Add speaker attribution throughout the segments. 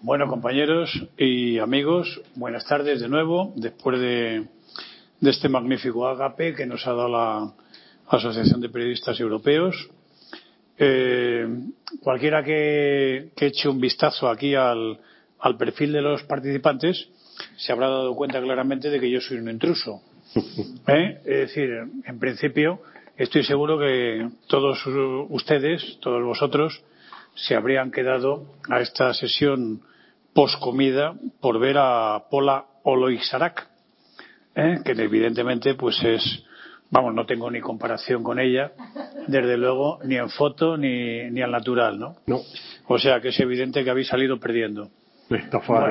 Speaker 1: Bueno, compañeros y amigos, buenas tardes de nuevo, después de, de este magnífico agape que nos ha dado la Asociación de Periodistas Europeos. Eh, cualquiera que, que, eche un vistazo aquí al, al perfil de los participantes se habrá dado cuenta claramente de que yo soy un intruso. ¿Eh? Es decir, en principio, estoy seguro que todos ustedes, todos vosotros, se habrían quedado a esta sesión post comida por ver a Pola Oloixarak, ¿eh? que evidentemente pues es, vamos, no tengo ni comparación con ella, desde luego, ni en foto ni, ni al natural, ¿no?
Speaker 2: No.
Speaker 1: O sea que es evidente que habéis salido perdiendo.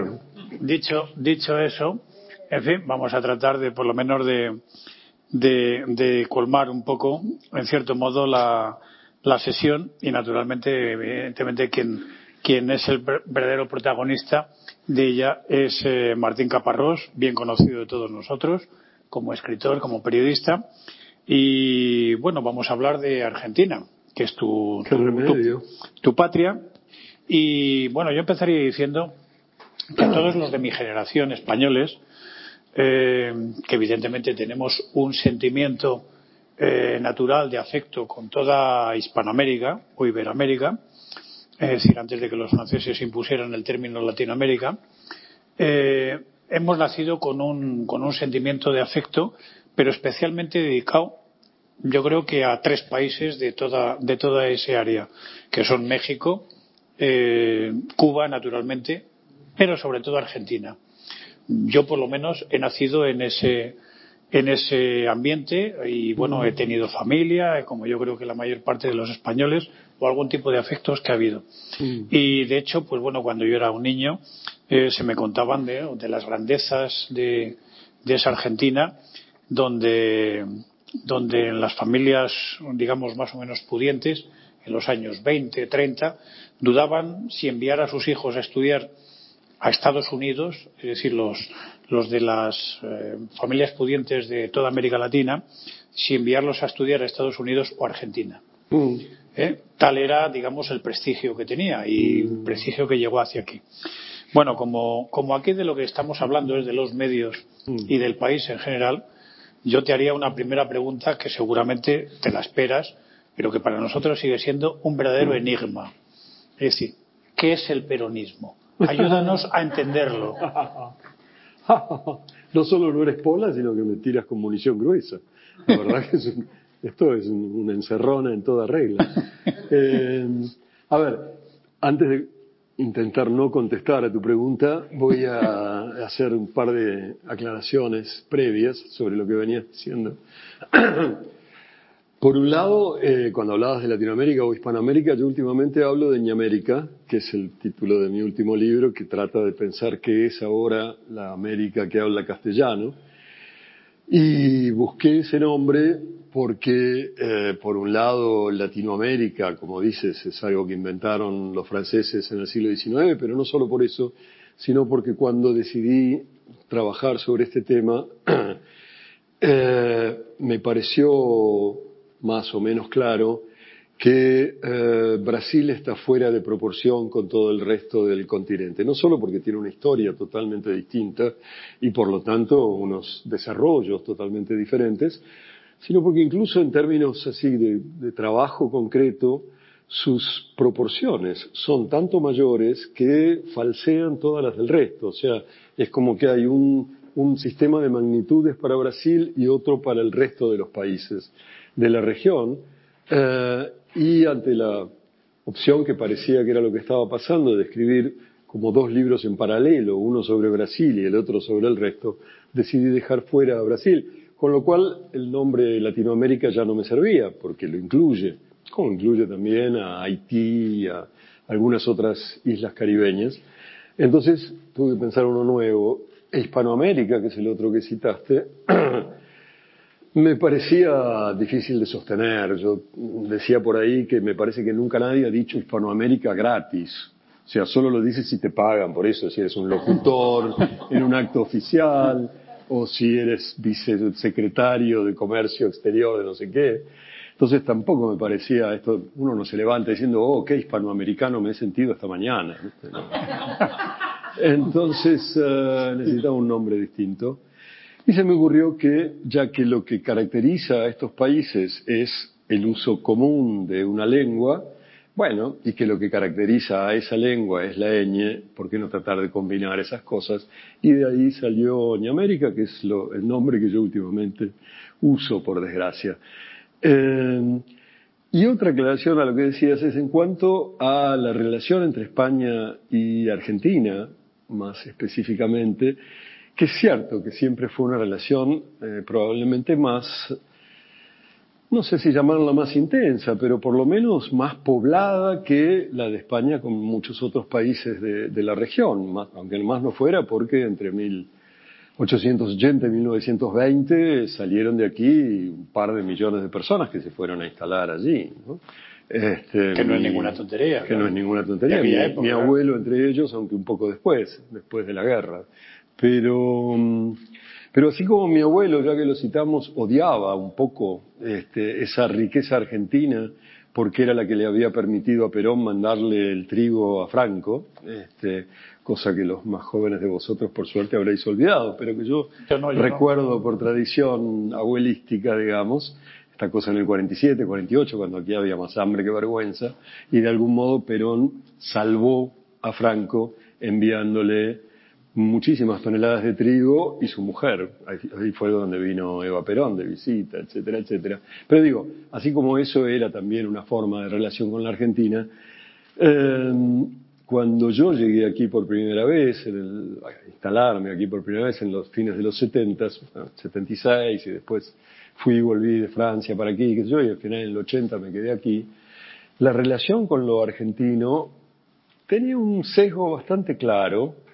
Speaker 2: Bueno,
Speaker 1: dicho, dicho eso, en fin, vamos a tratar de, por lo menos, de, de, de colmar un poco, en cierto modo, la, la sesión y, naturalmente, evidentemente, quien, quien es el verdadero protagonista de ella es eh, Martín Caparrós, bien conocido de todos nosotros, como escritor, como periodista. Y bueno, vamos a hablar de Argentina, que es tu, tu, tu patria. Y bueno, yo empezaría diciendo que todos los de mi generación españoles, eh, que evidentemente tenemos un sentimiento eh, natural de afecto con toda Hispanoamérica o Iberoamérica, es decir, antes de que los franceses impusieran el término Latinoamérica, eh, hemos nacido con un, con un sentimiento de afecto, pero especialmente dedicado, yo creo que a tres países de toda, de toda ese área, que son México, eh, Cuba, naturalmente, pero sobre todo Argentina. Yo, por lo menos, he nacido en ese, en ese ambiente y, bueno, he tenido familia, como yo creo que la mayor parte de los españoles, o algún tipo de afectos que ha habido.
Speaker 2: Mm.
Speaker 1: Y, de hecho, pues bueno, cuando yo era un niño, eh, se me contaban de, de las grandezas de, de esa Argentina, donde, donde en las familias, digamos, más o menos pudientes, en los años 20, 30, dudaban si enviar a sus hijos a estudiar a Estados Unidos, es decir, los, los de las eh, familias pudientes de toda América Latina, si enviarlos a estudiar a Estados Unidos o Argentina.
Speaker 2: Mm.
Speaker 1: ¿Eh? Tal era, digamos, el prestigio que tenía y el prestigio que llegó hacia aquí. Bueno, como, como aquí de lo que estamos hablando es de los medios y del país en general, yo te haría una primera pregunta que seguramente te la esperas, pero que para nosotros sigue siendo un verdadero enigma. Es decir, ¿qué es el peronismo? Ayúdanos a entenderlo.
Speaker 2: no solo no eres pola, sino que me tiras con munición gruesa. La verdad que es un- esto es un- una encerrona en toda regla. Eh, a ver, antes de intentar no contestar a tu pregunta, voy a hacer un par de aclaraciones previas sobre lo que venías diciendo. Por un lado, eh, cuando hablabas de Latinoamérica o Hispanoamérica, yo últimamente hablo de Ñamérica, que es el título de mi último libro, que trata de pensar qué es ahora la América que habla castellano. Y busqué ese nombre porque, eh, por un lado, Latinoamérica, como dices, es algo que inventaron los franceses en el siglo XIX, pero no solo por eso, sino porque cuando decidí trabajar sobre este tema, eh, me pareció más o menos claro que eh, Brasil está fuera de proporción con todo el resto del continente, no solo porque tiene una historia totalmente distinta y por lo tanto unos desarrollos totalmente diferentes, sino porque incluso en términos así de, trabajo concreto, sus proporciones son tanto mayores que falsean todas las del resto. O sea, es como que hay un, un sistema de magnitudes para Brasil y otro para el resto de los países de la región. Eh, y ante la opción que parecía que era lo que estaba pasando, de escribir como dos libros en paralelo, uno sobre Brasil y el otro sobre el resto, decidí dejar fuera a Brasil. Con lo cual el nombre Latinoamérica ya no me servía, porque lo incluye, como incluye también a Haití y a algunas otras islas caribeñas. Entonces tuve que pensar uno nuevo. Hispanoamérica, que es el otro que citaste, me parecía difícil de sostener. Yo decía por ahí que me parece que nunca nadie ha dicho Hispanoamérica gratis. O sea, solo lo dices si te pagan por eso, si eres un locutor en un acto oficial o si eres vicesecretario de comercio exterior de no sé qué. Entonces tampoco me parecía esto, uno no se levanta diciendo, oh, qué hispanoamericano me he sentido esta mañana. Entonces eh, necesitaba un nombre distinto. Y se me ocurrió que, ya que lo que caracteriza a estos países es el uso común de una lengua, bueno, y que lo que caracteriza a esa lengua es la ñ, ¿por qué no tratar de combinar esas cosas? Y de ahí salió América, que es el nombre que yo últimamente uso, por desgracia. Eh, y otra aclaración a lo que decías es en cuanto a la relación entre España y Argentina, más específicamente, que es cierto que siempre fue una relación eh, probablemente más, no sé si llamarla más intensa, pero por lo menos más poblada que la de España con muchos otros países de, de la región, aunque más no fuera porque entre mil 880 y 1920 salieron de aquí un par de millones de personas que se fueron a instalar allí. ¿no?
Speaker 1: Este, que no es ninguna tontería.
Speaker 2: Que no es ninguna tontería. Mi, abuelo entre ellos, aunque un poco después, después de la guerra. Pero, mm, pero así como mi abuelo, ya que lo citamos, odiaba un poco este, esa riqueza argentina, porque era la que le había permitido a Perón mandarle el trigo a Franco, este, cosa que los más jóvenes de vosotros por suerte habréis olvidado, pero que yo, recuerdo por tradición abuelística, digamos, esta cosa en el 47, 48, cuando aquí había más hambre que vergüenza, y de algún modo Perón salvó a Franco enviándole muchísimas toneladas de trigo y su mujer. Ahí fue donde vino Eva Perón de visita, etcétera, etcétera. Pero digo, así como eso era también una forma de relación con la Argentina, eh, cuando yo llegué aquí por primera vez, a instalarme aquí por primera vez en los fines de los 70, 76, y después fui y volví de Francia para aquí, que yo, y al final en el 80 me quedé aquí, la relación con lo argentino tenía un sesgo bastante claro,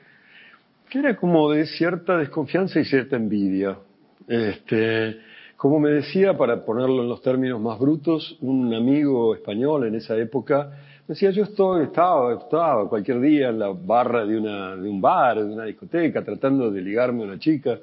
Speaker 2: que era como de cierta desconfianza y cierta envidia. Este, como me decía, para ponerlo en los términos más brutos, un amigo español en esa época, Decía, yo estoy, estaba, estaba cualquier día en la barra de, una, de un bar, de una discoteca, tratando de ligarme a una chica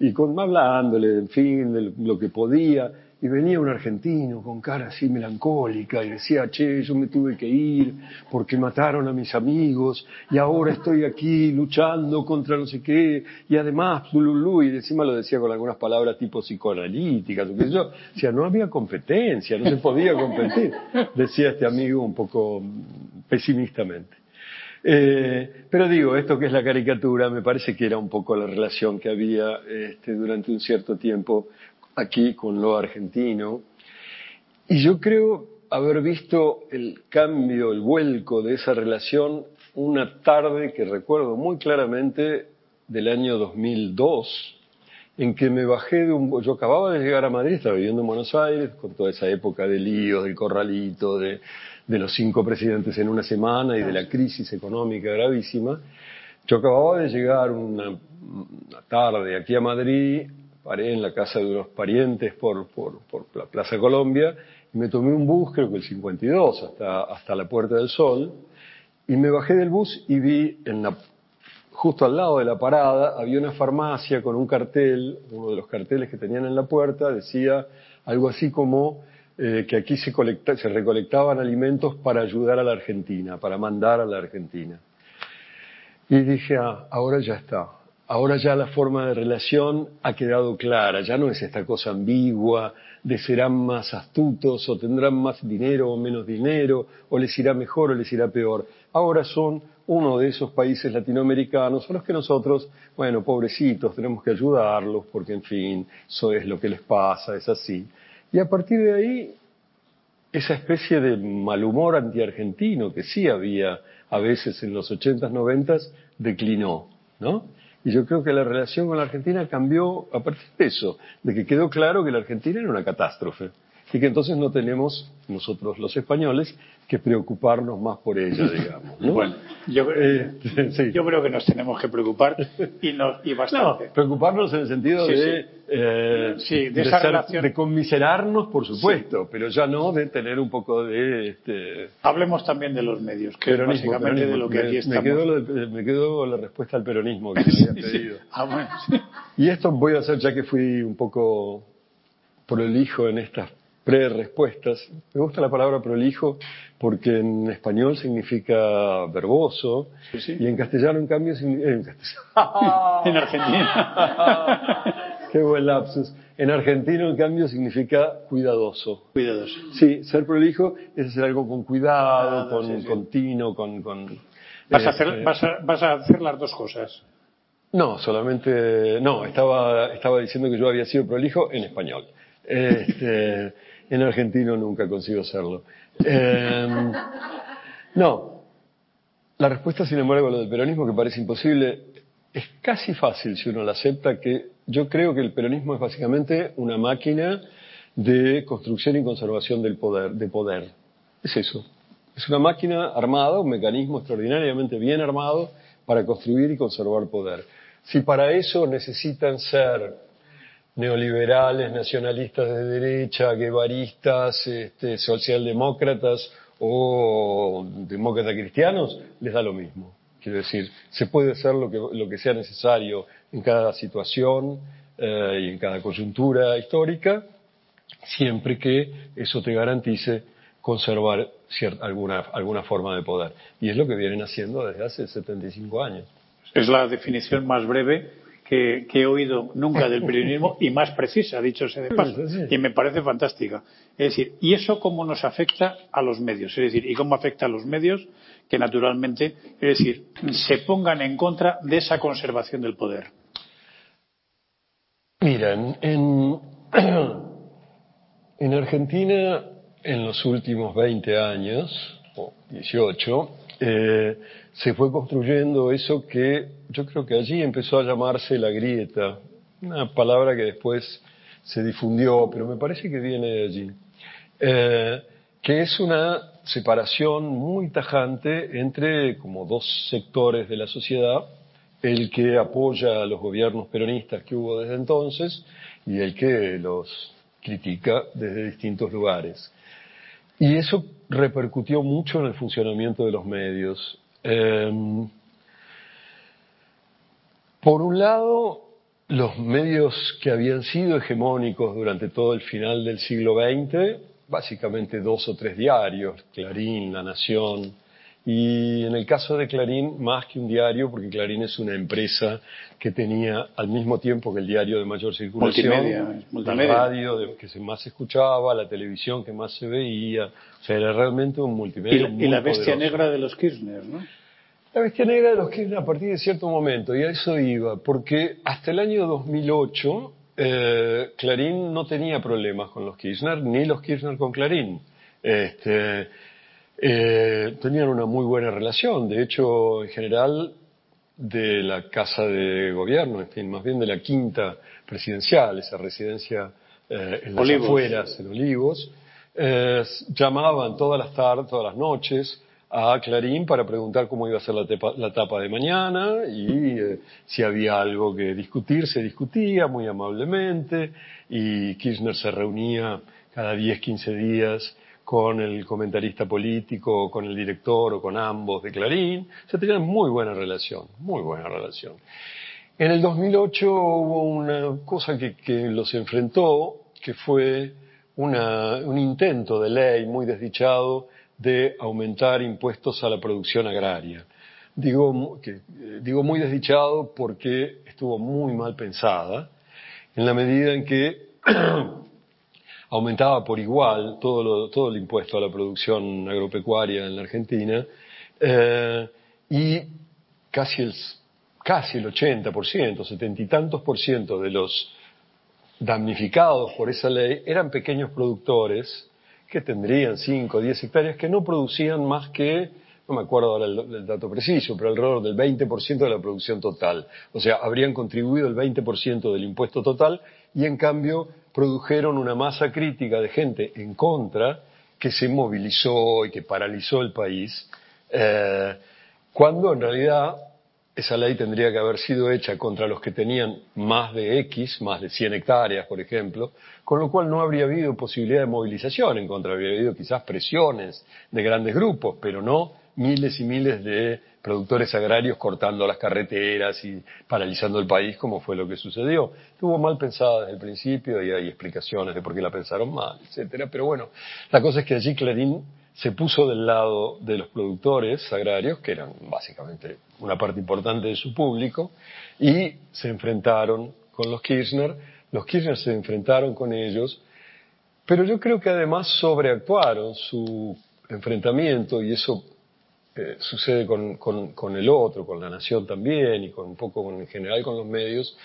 Speaker 2: y con, hablándole, en fin, de lo que podía. Y venía un argentino con cara así melancólica y decía, che, yo me tuve que ir porque mataron a mis amigos y ahora estoy aquí luchando contra no sé qué y además, lululú, y encima lo decía con algunas palabras tipo psicoanalíticas, o yo. O sea, no había competencia, no se podía competir, decía este amigo un poco pesimistamente. Eh, pero digo, esto que es la caricatura, me parece que era un poco la relación que había este, durante un cierto tiempo aquí con lo argentino. Y yo creo haber visto el cambio, el vuelco de esa relación una tarde que recuerdo muy claramente del año 2002, en que me bajé de un... Yo acababa de llegar a Madrid, estaba viviendo en Buenos Aires, con toda esa época de líos, del corralito, de, de los cinco presidentes en una semana y de la crisis económica gravísima. Yo acababa de llegar una, una tarde aquí a Madrid paré en la casa de unos parientes por, por, por la Plaza Colombia y me tomé un bus, creo que el 52, hasta, hasta la Puerta del Sol, y me bajé del bus y vi en la, justo al lado de la parada había una farmacia con un cartel, uno de los carteles que tenían en la puerta decía algo así como eh, que aquí se, colecta, se recolectaban alimentos para ayudar a la Argentina, para mandar a la Argentina. Y dije, ah, ahora ya está, ahora ya la forma de relación ha quedado clara, ya no es esta cosa ambigua de serán más astutos o tendrán más dinero o menos dinero, o les irá mejor o les irá peor. Ahora son uno de esos países latinoamericanos a los que nosotros, bueno, pobrecitos, tenemos que ayudarlos porque, en fin, eso es lo que les pasa, es así. Y a partir de ahí, esa especie de mal humor antiargentino que sí había a veces en los 80s, 90 declinó, ¿no? Y yo creo que la relación con la Argentina cambió a partir de eso, de que quedó claro que la Argentina era una catástrofe y que entonces no tenemos nosotros los españoles que preocuparnos más por ella, digamos.
Speaker 1: Bueno, yo, eh, yo, creo que nos tenemos que preocupar y, y bastante.
Speaker 2: No, preocuparnos en el sentido de, eh,
Speaker 1: de, de,
Speaker 2: de, conmiserarnos, por supuesto, pero ya no de tener un poco de... Este...
Speaker 1: Hablemos también de los medios, que es básicamente de lo que aquí estamos.
Speaker 2: Me quedo, me quedo la respuesta al peronismo que me había pedido.
Speaker 1: Ah, bueno,
Speaker 2: y esto voy a hacer ya que fui un poco prolijo en estas pre-respuestas. Me gusta la palabra prolijo porque en español significa verboso y en castellano, en cambio, significa...
Speaker 1: En, Argentina.
Speaker 2: Qué buen lapsus. En argentino, en cambio, significa cuidadoso.
Speaker 1: Cuidadoso.
Speaker 2: Sí, ser prolijo es hacer algo con cuidado, con continuo, con... con
Speaker 1: vas, a hacer, este vas, a, vas a hacer las dos cosas.
Speaker 2: No, solamente... No, estaba, estaba diciendo que yo había sido prolijo en español. Este, en argentino nunca consigo serlo. Em, no. La respuesta, sin embargo, a lo del peronismo, que parece imposible, es casi fácil si uno la acepta, que yo creo que el peronismo es básicamente una máquina de construcción y conservación del poder, de poder. Es eso. Es una máquina armada, un mecanismo extraordinariamente bien armado para construir y conservar poder. Si para eso necesitan ser neoliberales, nacionalistas de derecha, guevaristas, este, socialdemócratas o demócratas cristianos, les da lo mismo. Quiero decir, se puede hacer lo que, lo que sea necesario en cada situación eh, y en cada coyuntura histórica, siempre que eso te garantice conservar alguna, alguna forma de poder. Y es lo que vienen haciendo desde hace 75 años.
Speaker 1: Es la definición más breve que, he oído nunca del periodismo y más precisa, dicho sea de paso, y me parece fantástica. Es decir, ¿y eso cómo nos afecta a los medios? Es decir, ¿y cómo afecta a los medios que naturalmente, es decir, se pongan en contra de esa conservación del poder?
Speaker 2: Miren, en, en Argentina, en los últimos 20 años, o 18, eh, se fue construyendo eso que yo creo que allí empezó a llamarse la grieta, una palabra que después se difundió, pero me parece que viene de allí, eh, que es una separación muy tajante entre como dos sectores de la sociedad, el que apoya a los gobiernos peronistas que hubo desde entonces y el que los critica desde distintos lugares. Y eso repercutió mucho en el funcionamiento de los medios. Em, por un lado, los medios que habían sido hegemónicos durante todo el final del siglo XX, básicamente dos o tres diarios, Clarín, La Nación, y en el caso de Clarín, más que un diario, porque Clarín es una empresa que tenía al mismo tiempo que el diario de mayor circulación, la radio que se más escuchaba, la televisión que más se veía, o sea, era realmente un multimedia.
Speaker 1: Y, la bestia negra de los Kirchner, ¿no?
Speaker 2: La bestia negra de los Kirchner a partir de cierto momento, y a eso iba, porque hasta el año 2008 eh, Clarín no tenía problemas con los Kirchner, ni los Kirchner con Clarín. Este, eh, tenían una muy buena relación, de hecho, en general, de la Casa de Gobierno, en fin, más bien de la quinta presidencial, esa residencia eh, en las afueras, en Olivos, eh, llamaban todas las tardes, todas las noches a Clarín para preguntar cómo iba a ser la, la tapa de mañana y eh, si había algo que discutir, se discutía muy amablemente y Kirchner se reunía cada 10, 15 días con el comentarista político, con el director o con ambos de Clarín. Se tenían muy buena relación, muy buena relación. En el 2008 hubo una cosa que, los enfrentó, que fue un intento de ley muy desdichado de aumentar impuestos a la producción agraria. Digo, que, digo muy desdichado porque estuvo muy mal pensada, en la medida en que aumentaba por igual todo, todo el impuesto a la producción agropecuaria en la Argentina eh, y casi el, casi el 80%, setenta y tantos por ciento de los damnificados por esa ley eran pequeños productores que tendrían 5 o 10 hectáreas que no producían más que, no me acuerdo ahora el, dato preciso, pero alrededor del 20% de la producción total. O sea, habrían contribuido el 20% del impuesto total y en cambio produjeron una masa crítica de gente en contra que se movilizó y que paralizó el país, eh, cuando en realidad esa ley tendría que haber sido hecha contra los que tenían más de X, más de 100 hectáreas, por ejemplo, con lo cual no habría habido posibilidad de movilización en contra, habría habido quizás presiones de grandes grupos, pero no miles y miles de productores agrarios cortando las carreteras y paralizando el país, como fue lo que sucedió. Estuvo mal pensada desde el principio y hay explicaciones de por qué la pensaron mal, etcétera. Pero bueno, la cosa es que allí Clarín se puso del lado de los productores agrarios, que eran básicamente una parte importante de su público, y se enfrentaron con los Kirchner. Los Kirchner se enfrentaron con ellos, pero yo creo que además sobreactuaron su enfrentamiento, y eso eh, sucede con, el otro, con la nación también, y con un poco en general con los medios,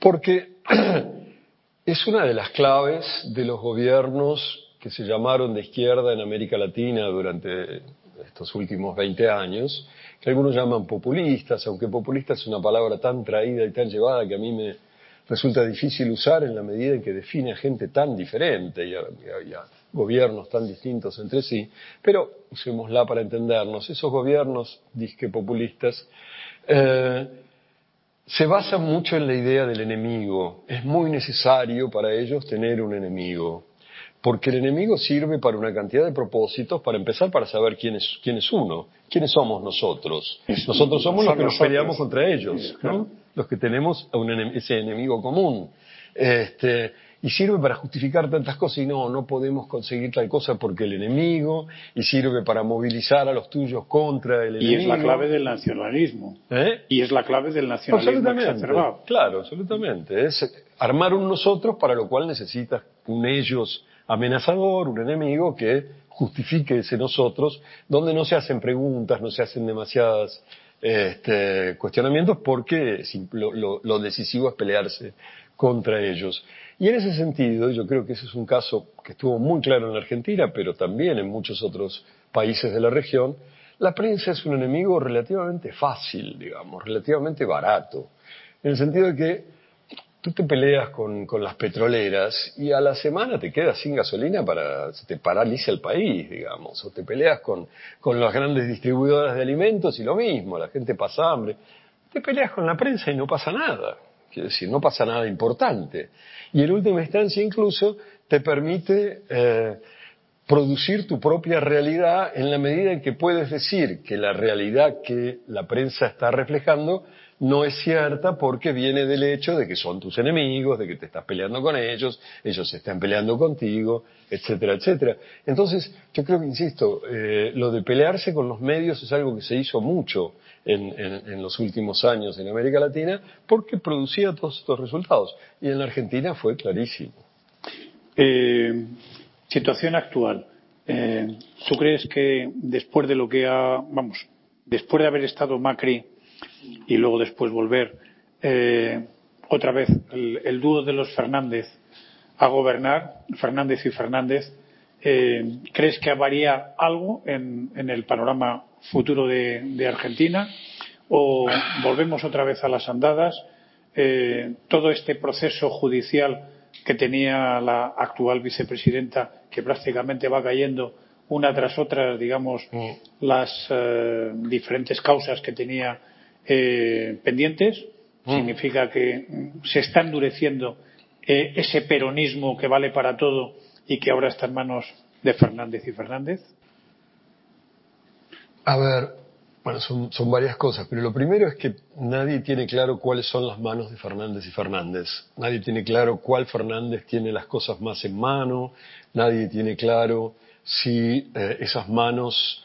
Speaker 2: porque es una de las claves de los gobiernos que se llamaron de izquierda en América Latina durante estos últimos 20 años, que algunos llaman populistas, aunque populista es una palabra tan traída y tan llevada que a mí me resulta difícil usar en la medida en que define a gente tan diferente y a, gobiernos tan distintos entre sí, pero usémosla para entendernos, esos gobiernos disque populistas eh, se basan mucho en la idea del enemigo, es muy necesario para ellos tener un enemigo, porque el enemigo sirve para una cantidad de propósitos, para empezar para saber quién es, quién es uno, quiénes somos nosotros. Nosotros somos los que nos peleamos contra ellos, ¿no? los que tenemos ese enemigo común. Este, y sirve para justificar tantas cosas y no, no podemos conseguir tal cosa porque el enemigo, y sirve para movilizar a los tuyos contra el enemigo.
Speaker 1: Y es la clave del nacionalismo. ¿Eh? Y es la clave del nacionalismo exacerbado.
Speaker 2: Claro, absolutamente. Es armar un nosotros para lo cual necesitas un ellos amenazador, un enemigo que justifique ese nosotros, donde no se hacen preguntas, no se hacen demasiadas este, cuestionamientos, porque lo, lo decisivo es pelearse contra ellos. Y en ese sentido, yo creo que ese es un caso que estuvo muy claro en la Argentina, pero también en muchos otros países de la región, la prensa es un enemigo relativamente fácil, digamos, relativamente barato, en el sentido de que tú te peleas con, con, las petroleras y a la semana te quedas sin gasolina para, se te paraliza el país, digamos, o te peleas con, con las grandes distribuidoras de alimentos y lo mismo, la gente pasa hambre. Te peleas con la prensa y no pasa nada, quiero decir, no pasa nada importante. Y en última instancia incluso te permite eh, producir tu propia realidad en la medida en que puedes decir que la realidad que la prensa está reflejando no es cierta porque viene del hecho de que son tus enemigos, de que te estás peleando con ellos, ellos se están peleando contigo, etcétera, etcétera. Entonces, yo creo que, insisto, eh, lo de pelearse con los medios es algo que se hizo mucho en, los últimos años en América Latina porque producía todos estos resultados. Y en la Argentina fue clarísimo.
Speaker 1: Eh, situación actual. Eh, ¿Tú crees que después de lo que ha, vamos, después de haber estado Macri y luego después volver eh, otra vez el, dúo de los Fernández a gobernar, Fernández y Fernández, eh, ¿crees que varía algo en, el panorama futuro de, Argentina? ¿O volvemos otra vez a las andadas? Eh, todo este proceso judicial que tenía la actual vicepresidenta, que prácticamente va cayendo una tras otra, digamos, mm. las diferentes causas que tenía eh, pendientes, mm. significa que se está endureciendo eh, ese peronismo que vale para todo y que ahora está en manos de Fernández y Fernández?
Speaker 2: A ver, bueno, son, son, varias cosas, pero lo primero es que nadie tiene claro cuáles son las manos de Fernández y Fernández. Nadie tiene claro cuál Fernández tiene las cosas más en mano, nadie tiene claro si eh, esas manos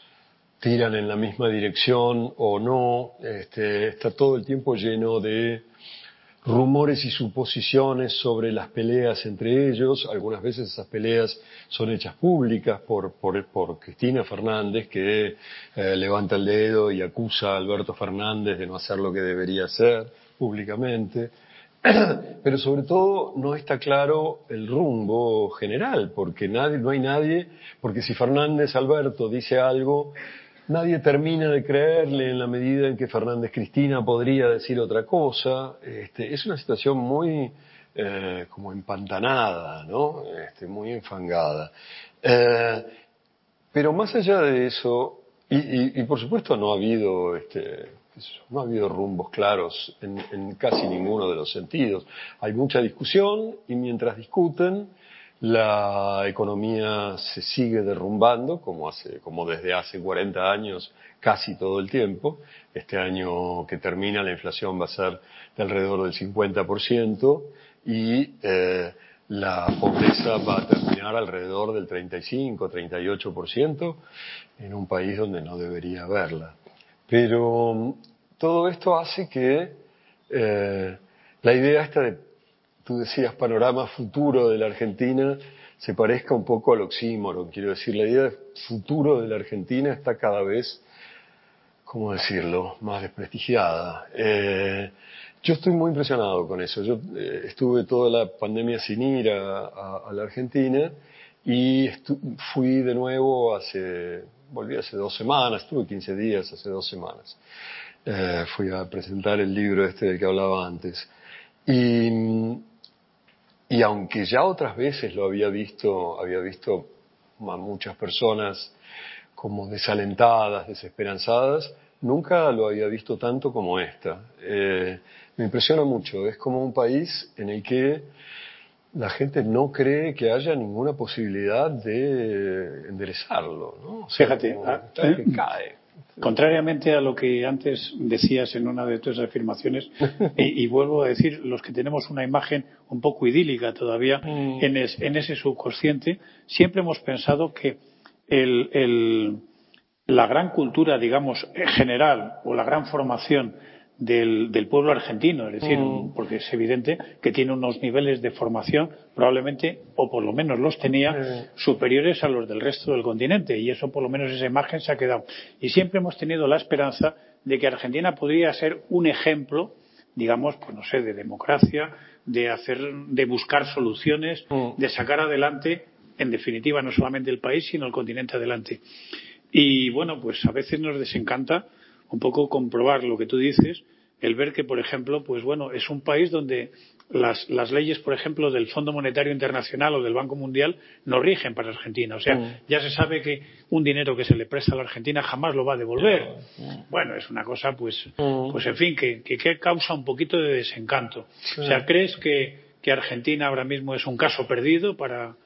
Speaker 2: tiran en la misma dirección o no. Este, está todo el tiempo lleno de rumores y suposiciones sobre las peleas entre ellos. Algunas veces esas peleas son hechas públicas por, por, por Cristina Fernández, que eh, levanta el dedo y acusa a Alberto Fernández de no hacer lo que debería hacer públicamente. Pero sobre todo no está claro el rumbo general, porque nadie, no hay nadie, porque si Fernández Alberto dice algo, Nadie termina de creerle en la medida en que Fernández Cristina podría decir otra cosa. Este, es una situación muy eh, como empantanada, ¿no? Este, muy enfangada. Eh, pero más allá de eso, y, por supuesto no ha habido, este, no ha habido rumbos claros en, en casi ninguno de los sentidos. Hay mucha discusión y mientras discuten, la economía se sigue derrumbando, como, hace, como desde hace 40 años, casi todo el tiempo. Este año que termina la inflación va a ser de alrededor del 50% y eh, la pobreza va a terminar alrededor del 35-38% en un país donde no debería haberla. Pero mm, todo esto hace que eh, la idea esta de tú decías panorama futuro de la Argentina, se parezca un poco al oxímoron. Quiero decir, la idea de futuro de la Argentina está cada vez, ¿cómo decirlo?, más desprestigiada. Eh, yo estoy muy impresionado con eso. Yo eh, estuve toda la pandemia sin ir a, la Argentina y fui de nuevo hace, volví hace dos semanas, estuve 15 días hace dos semanas. Eh, fui a presentar el libro este del que hablaba antes. Y y aunque ya otras veces lo había visto, había visto a muchas personas como desalentadas, desesperanzadas, nunca lo había visto tanto como esta. Eh, me impresiona mucho, es como un país en el que la gente no cree que haya ninguna posibilidad de enderezarlo, ¿no?
Speaker 1: Fíjate, ah, ¿eh? cae. Contrariamente a lo que antes decías en una de tus afirmaciones, y, vuelvo a decir, los que tenemos una imagen un poco idílica todavía mm. en, ese subconsciente, siempre hemos pensado que la gran cultura, digamos, general, o la gran formación del, del, pueblo argentino, es decir, mm. porque es evidente que tiene unos niveles de formación probablemente, o por lo menos los tenía, superiores a los del resto del continente, y eso por lo menos esa imagen se ha quedado. Y siempre hemos tenido la esperanza de que Argentina podría ser un ejemplo, digamos, pues no sé, de democracia, de hacer, de buscar soluciones, mm. de sacar adelante, en definitiva, no solamente el país, sino el continente adelante. Y bueno, pues a veces nos desencanta un poco comprobar lo que tú dices, el ver que, por ejemplo, pues bueno, es un país donde las, las, leyes, por ejemplo, del Fondo Monetario Internacional o del Banco Mundial no rigen para Argentina. O sea, mm. ya se sabe que un dinero que se le presta a la Argentina jamás lo va a devolver. Mm. Bueno, es una cosa, pues, mm. pues en fin, que, que, causa un poquito de desencanto. O sea, ¿crees que, que Argentina ahora mismo es un caso perdido para,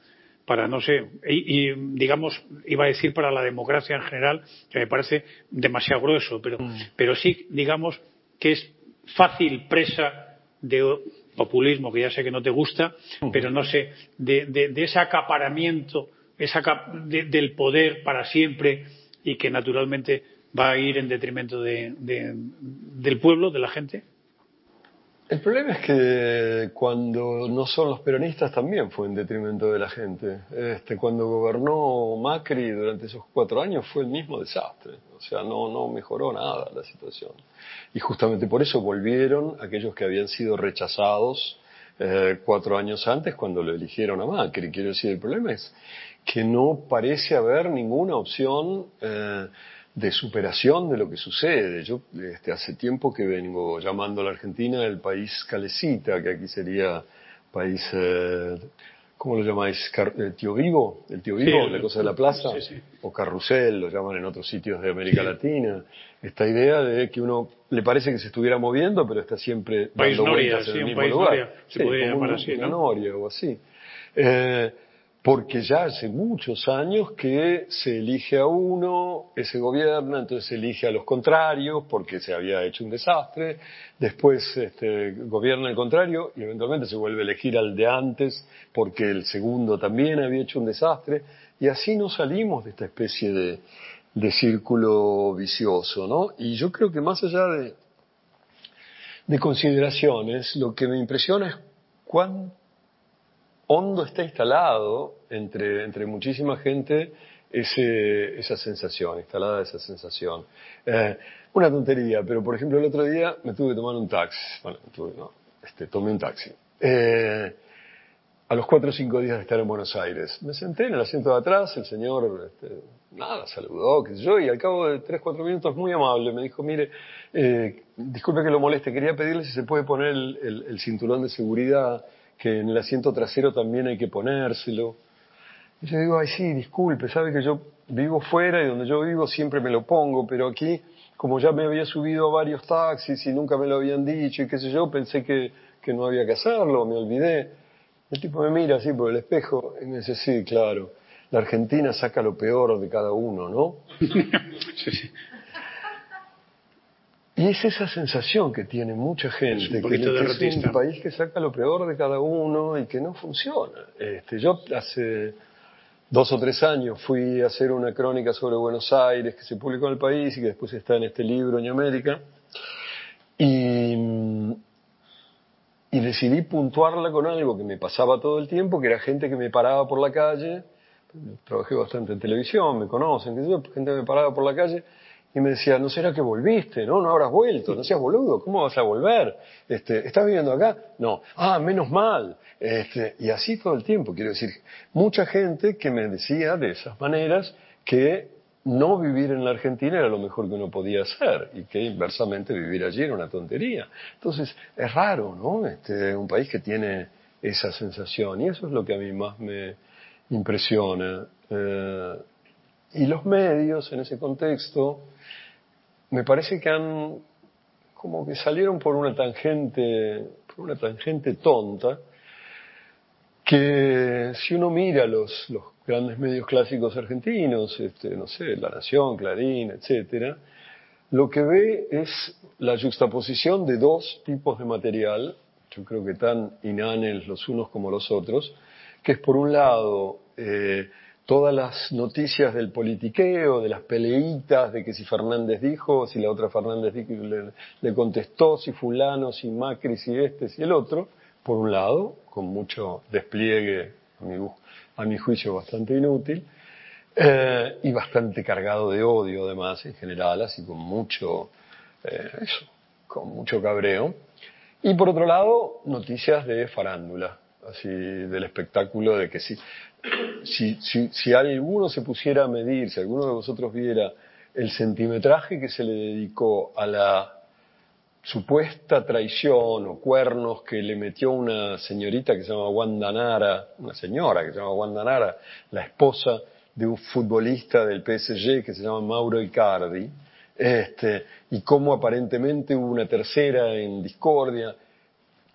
Speaker 1: para no sé, y, digamos, iba a decir para la democracia en general, que me parece demasiado grueso, pero, mm. pero sí, digamos, que es fácil presa de populismo, que ya sé que no te gusta, pero no sé, de, de, ese acaparamiento esa, del poder para siempre y que naturalmente va a ir en detrimento de, del pueblo, de la gente.
Speaker 2: El problema es que cuando no son los peronistas también fue en detrimento de la gente. Este, cuando gobernó Macri durante esos cuatro años fue el mismo desastre. O sea, no, no mejoró nada la situación. Y justamente por eso volvieron aquellos que habían sido rechazados eh, cuatro años antes cuando lo eligieron a Macri. Quiero decir, el problema es que no parece haber ninguna opción eh, de superación de lo que sucede. Yo este, hace tiempo que vengo llamando a la Argentina el país calecita, que aquí sería país, eh, ¿cómo lo llamáis? ¿El tío vivo? ¿El tío vivo? la cosa de la plaza. o carrusel, lo llaman en otros sitios de América Latina. Esta idea de que uno le parece que se estuviera moviendo, pero está siempre
Speaker 1: dando vueltas en el mismo lugar. se podría llamar así, ¿no?
Speaker 2: o así. Eh, porque ya hace muchos años que se elige a uno, ese gobierna, entonces se elige a los contrarios porque se había hecho un desastre, después este, gobierna el contrario y eventualmente se vuelve a elegir al de antes porque el segundo también había hecho un desastre y así no salimos de esta especie de, de círculo vicioso, ¿no? Y yo creo que más allá de, de consideraciones, lo que me impresiona es cuán hondo está instalado entre, entre muchísima gente esa sensación, instalada esa sensación. Eh, una tontería, pero por ejemplo el otro día me tuve que tomar un taxi. Bueno, no, este, tomé un taxi. Eh, a los cuatro o cinco días de estar en Buenos Aires. Me senté en el asiento de atrás, el señor, este, nada, saludó, qué sé yo, y al cabo de tres, cuatro minutos, muy amable, me dijo, mire, eh, disculpe que lo moleste, quería pedirle si se puede poner el cinturón de seguridad que en el asiento trasero también hay que ponérselo. Y yo digo, ay, sí, disculpe, sabe que yo vivo fuera y donde yo vivo siempre me lo pongo, pero aquí, como ya me había subido a varios taxis y nunca me lo habían dicho y qué sé yo, pensé que, que no había que hacerlo, me olvidé. El tipo me mira así por el espejo y me dice, sí, claro, la Argentina saca lo peor de cada uno, ¿no? Y es esa sensación que tiene mucha gente, que, es un país que saca lo peor de cada uno y que no funciona. Este, yo hace dos o tres años fui a hacer una crónica sobre Buenos Aires que se publicó en el país y que después está en este libro en América. Y, y decidí puntuarla con algo que me pasaba todo el tiempo, que era gente que me paraba por la calle. Trabajé bastante en televisión, me conocen, gente que me paraba por la calle y me decía, ¿no será que volviste? No, no habrás vuelto, no seas boludo, ¿cómo vas a volver? Este, ¿Estás viviendo acá? No. Ah, menos mal. Este, y así todo el tiempo, quiero decir, mucha gente que me decía de esas maneras que no vivir en la Argentina era lo mejor que uno podía hacer y que inversamente vivir allí era una tontería. Entonces, es raro, ¿no? Este, un país que tiene esa sensación y eso es lo que a mí más me impresiona. Eh, y los medios en ese contexto me parece que han como que salieron por una tangente, por una tangente tonta, que si uno mira los, los grandes medios clásicos argentinos, este, no sé, La Nación, Clarín, etcétera, lo que ve es la juxtaposición de dos tipos de material, yo creo que tan inanes los unos como los otros, que es por un lado eh, todas las noticias del politiqueo, de las peleitas, de que si Fernández dijo, si la otra Fernández dijo, le, contestó, si fulano, si Macri, si este, si el otro, por un lado, con mucho despliegue, a mi, juicio bastante inútil, eh, y bastante cargado de odio además en general, así con mucho, eh, eso, con mucho cabreo. Y por otro lado, noticias de farándula, así del espectáculo de que sí si, si, si alguno se pusiera a medir, si alguno de vosotros viera el centimetraje que se le dedicó a la supuesta traición o cuernos que le metió una señorita que se llama Wanda Nara, una señora que se llama Wanda Nara, la esposa de un futbolista del PSG que se llama Mauro Icardi, este, y cómo aparentemente hubo una tercera en discordia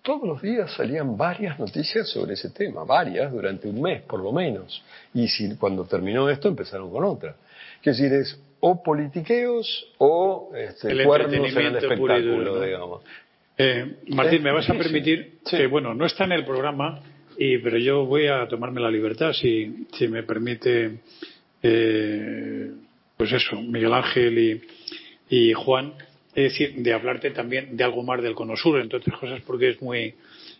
Speaker 2: todos los días salían varias noticias sobre ese tema, varias, durante un mes por lo menos. Y si, cuando terminó esto empezaron con otra. Quiero decir, es o politiqueos o este, cuernos en el espectáculo, digamos.
Speaker 1: Eh, Martín, me vas a permitir que, bueno, no está en el programa, y, pero yo voy a tomarme la libertad, si, si me permite, eh, pues eso, Miguel Ángel y, y Juan, es decir, de hablarte también de algo más del Cono Sur, entre otras cosas porque es muy,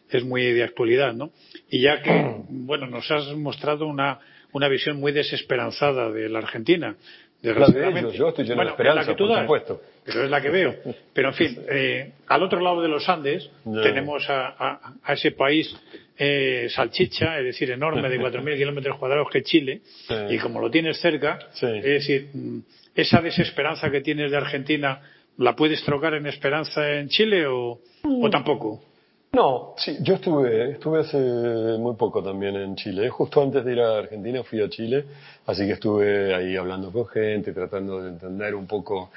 Speaker 1: es muy de actualidad, ¿no? Y ya que, bueno, nos has mostrado una, una visión muy desesperanzada de la Argentina.
Speaker 2: Desgraciadamente. yo estoy lleno de esperanza, por supuesto.
Speaker 1: Pero es la que veo. Pero en fin, eh, al otro lado de los Andes tenemos a, a, ese país eh, salchicha, es decir, enorme, de 4.000 kilómetros cuadrados que Chile, y como lo tienes cerca, es decir, mm, esa desesperanza que tienes de Argentina ¿La puedes trocar en Esperanza en Chile o, o tampoco?
Speaker 2: No, sí, yo estuve, estuve hace muy poco también en Chile. Justo antes de ir a Argentina fui a Chile, así que estuve ahí hablando con gente, tratando de entender un poco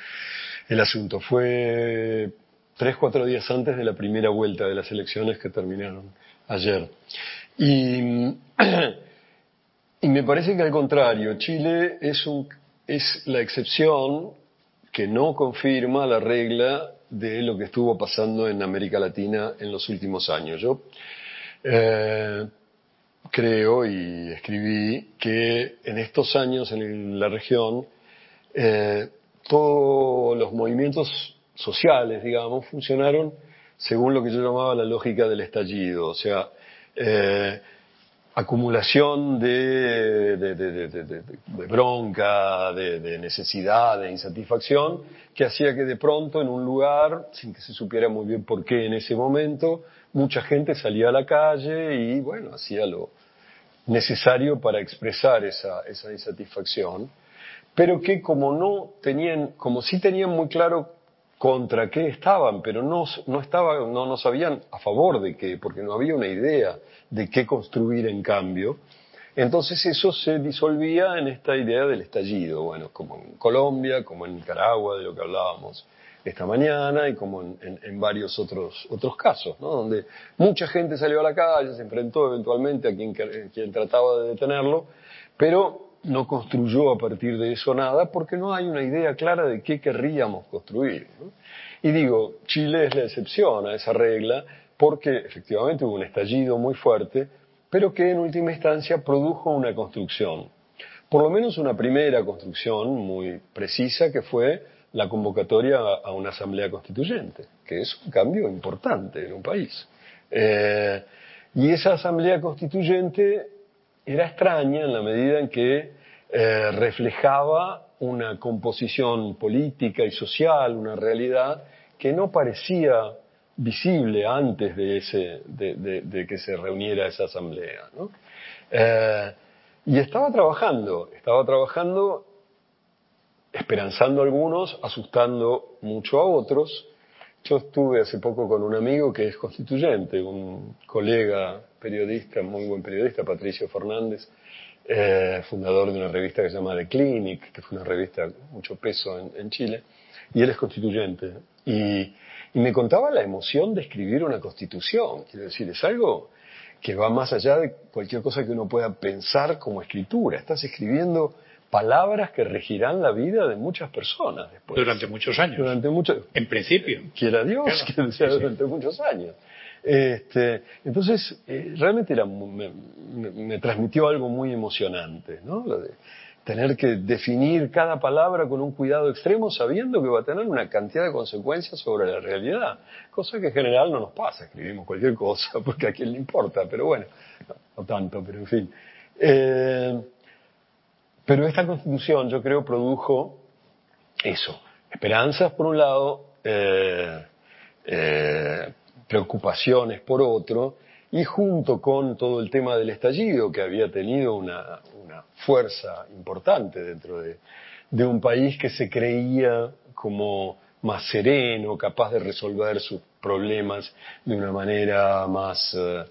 Speaker 2: el asunto. Fue tres, cuatro días antes de la primera vuelta de las elecciones que terminaron ayer. Y, y me parece que al contrario, Chile es, un, es la excepción que no confirma la regla de lo que estuvo pasando en América Latina en los últimos años. Yo eh, creo y escribí que en estos años en la región eh, todos los movimientos sociales, digamos, funcionaron según lo que yo llamaba la lógica del estallido, o sea, eh, acumulación de, de, bronca, de, necesidad, de insatisfacción, que hacía que de pronto en un lugar, sin que se supiera muy bien por qué en ese momento, mucha gente salía a la calle y bueno, hacía lo necesario para expresar esa, esa insatisfacción, pero que como no tenían, como sí tenían muy claro contra qué estaban, pero no, no, estaban, no, no sabían a favor de qué, porque no había una idea de qué construir en cambio. Entonces eso se disolvía en esta idea del estallido, bueno, como en Colombia, como en Nicaragua, de lo que hablábamos esta mañana y como en, varios otros, otros casos, ¿no? donde mucha gente salió a la calle, se enfrentó eventualmente a quien, quien trataba de detenerlo, pero no construyó a partir de eso nada porque no hay una idea clara de qué querríamos construir. Y digo, Chile es la excepción a esa regla porque efectivamente hubo un estallido muy fuerte, pero que en última instancia produjo una construcción. Por lo menos una primera construcción muy precisa que fue la convocatoria a una asamblea constituyente, que es un cambio importante en un país. Eh, y esa asamblea constituyente era extraña en la medida en que eh, reflejaba una composición política y social, una realidad que no parecía visible antes de, que se reuniera esa asamblea. Eh, y estaba trabajando, estaba trabajando esperanzando a algunos, asustando mucho a otros. Yo estuve hace poco con un amigo que es constituyente, un colega periodista, muy buen periodista, Patricio Fernández, eh, fundador de una revista que se llama The Clinic, que fue una revista con mucho peso en, Chile, y él es constituyente. Y, me contaba la emoción de escribir una constitución, quiero decir, es algo que va más allá de cualquier cosa que uno pueda pensar como escritura. Estás escribiendo palabras que regirán la vida de muchas personas después.
Speaker 1: Durante muchos años.
Speaker 2: Durante muchos.
Speaker 1: En principio.
Speaker 2: Quiera Dios que sea durante muchos años. Este, entonces, eh, realmente me, transmitió algo muy emocionante, ¿no? Lo de tener que definir cada palabra con un cuidado extremo sabiendo que va a tener una cantidad de consecuencias sobre la realidad, cosa que en general no nos pasa, escribimos cualquier cosa porque a quién le importa, pero bueno, no, tanto, pero en fin. Eh, pero esta constitución yo creo produjo eso, esperanzas por un lado, eh, preocupaciones por otro, y junto con todo el tema del estallido, que había tenido una, fuerza importante dentro de, un país que se creía como más sereno, capaz de resolver sus problemas de una manera más, eh,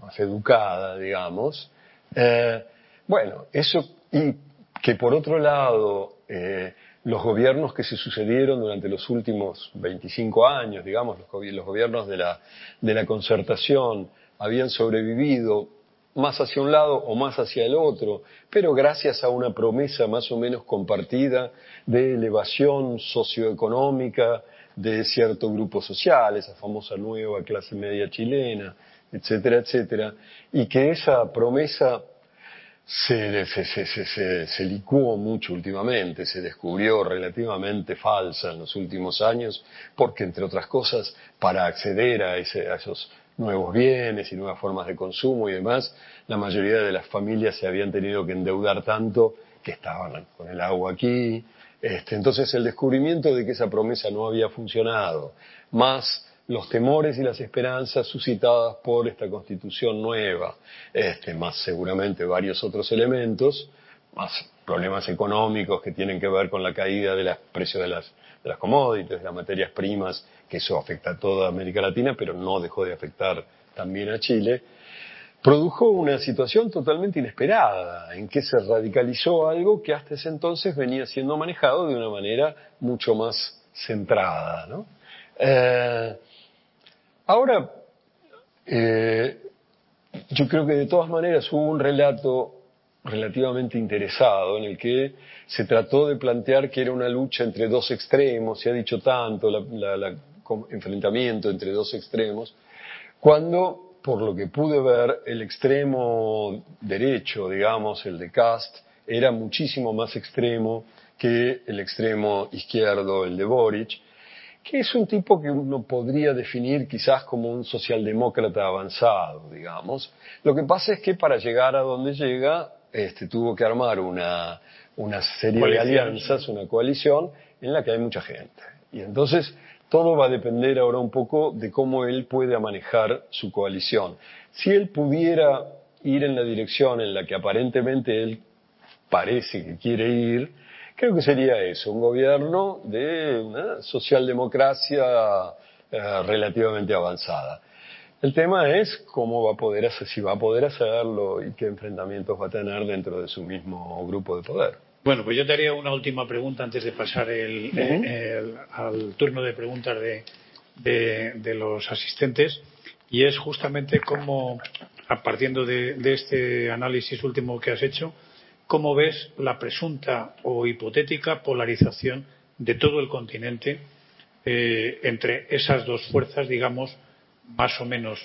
Speaker 2: más educada, digamos. Eh, bueno, eso, y que por otro lado, eh, los gobiernos que se sucedieron durante los últimos 25 años, digamos, los, gobiernos de la, concertación habían sobrevivido más hacia un lado o más hacia el otro, pero gracias a una promesa más o menos compartida de elevación socioeconómica de cierto grupo social, esa famosa nueva clase media chilena, etcétera, etcétera, y que esa promesa se, se, se, licuó mucho últimamente, se descubrió relativamente falsa en los últimos años, porque entre otras cosas, para acceder a, ese, a esos nuevos bienes y nuevas formas de consumo y demás, la mayoría de las familias se habían tenido que endeudar tanto que estaban con el agua aquí. Este, entonces el descubrimiento de que esa promesa no había funcionado, más los temores y las esperanzas suscitadas por esta constitución nueva, este, más seguramente varios otros elementos, más problemas económicos que tienen que ver con la caída de los precios de las, de las commodities, de las materias primas, que eso afecta a toda América Latina, pero no dejó de afectar también a Chile, produjo una situación totalmente inesperada, en que se radicalizó algo que hasta ese entonces venía siendo manejado de una manera mucho más centrada. ¿no? Eh, Ahora, eh, yo creo que de todas maneras hubo un relato relativamente interesado en el que se trató de plantear que era una lucha entre dos extremos, se ha dicho tanto, el enfrentamiento entre dos extremos, cuando, por lo que pude ver, el extremo derecho, digamos, el de Cast, era muchísimo más extremo que el extremo izquierdo, el de Boric, que es un tipo que uno podría definir quizás como un socialdemócrata avanzado, digamos. Lo que pasa es que para llegar a donde llega, este, tuvo que armar una, una serie de alianzas, una coalición, en la que hay mucha gente. Y entonces todo va a depender ahora un poco de cómo él puede manejar su coalición. Si él pudiera ir en la dirección en la que aparentemente él parece que quiere ir, Creo que sería eso, un gobierno de una socialdemocracia eh, relativamente avanzada. El tema es cómo va a poder hacer, si va a poder hacerlo y qué enfrentamientos va a tener dentro de su mismo grupo de poder.
Speaker 1: Bueno, pues yo te haría una última pregunta antes de pasar al turno de preguntas de, los asistentes y es justamente cómo, partiendo de, de este análisis último que has hecho, cómo ves la presunta o hipotética polarización de todo el continente eh, entre esas dos fuerzas, digamos, más o menos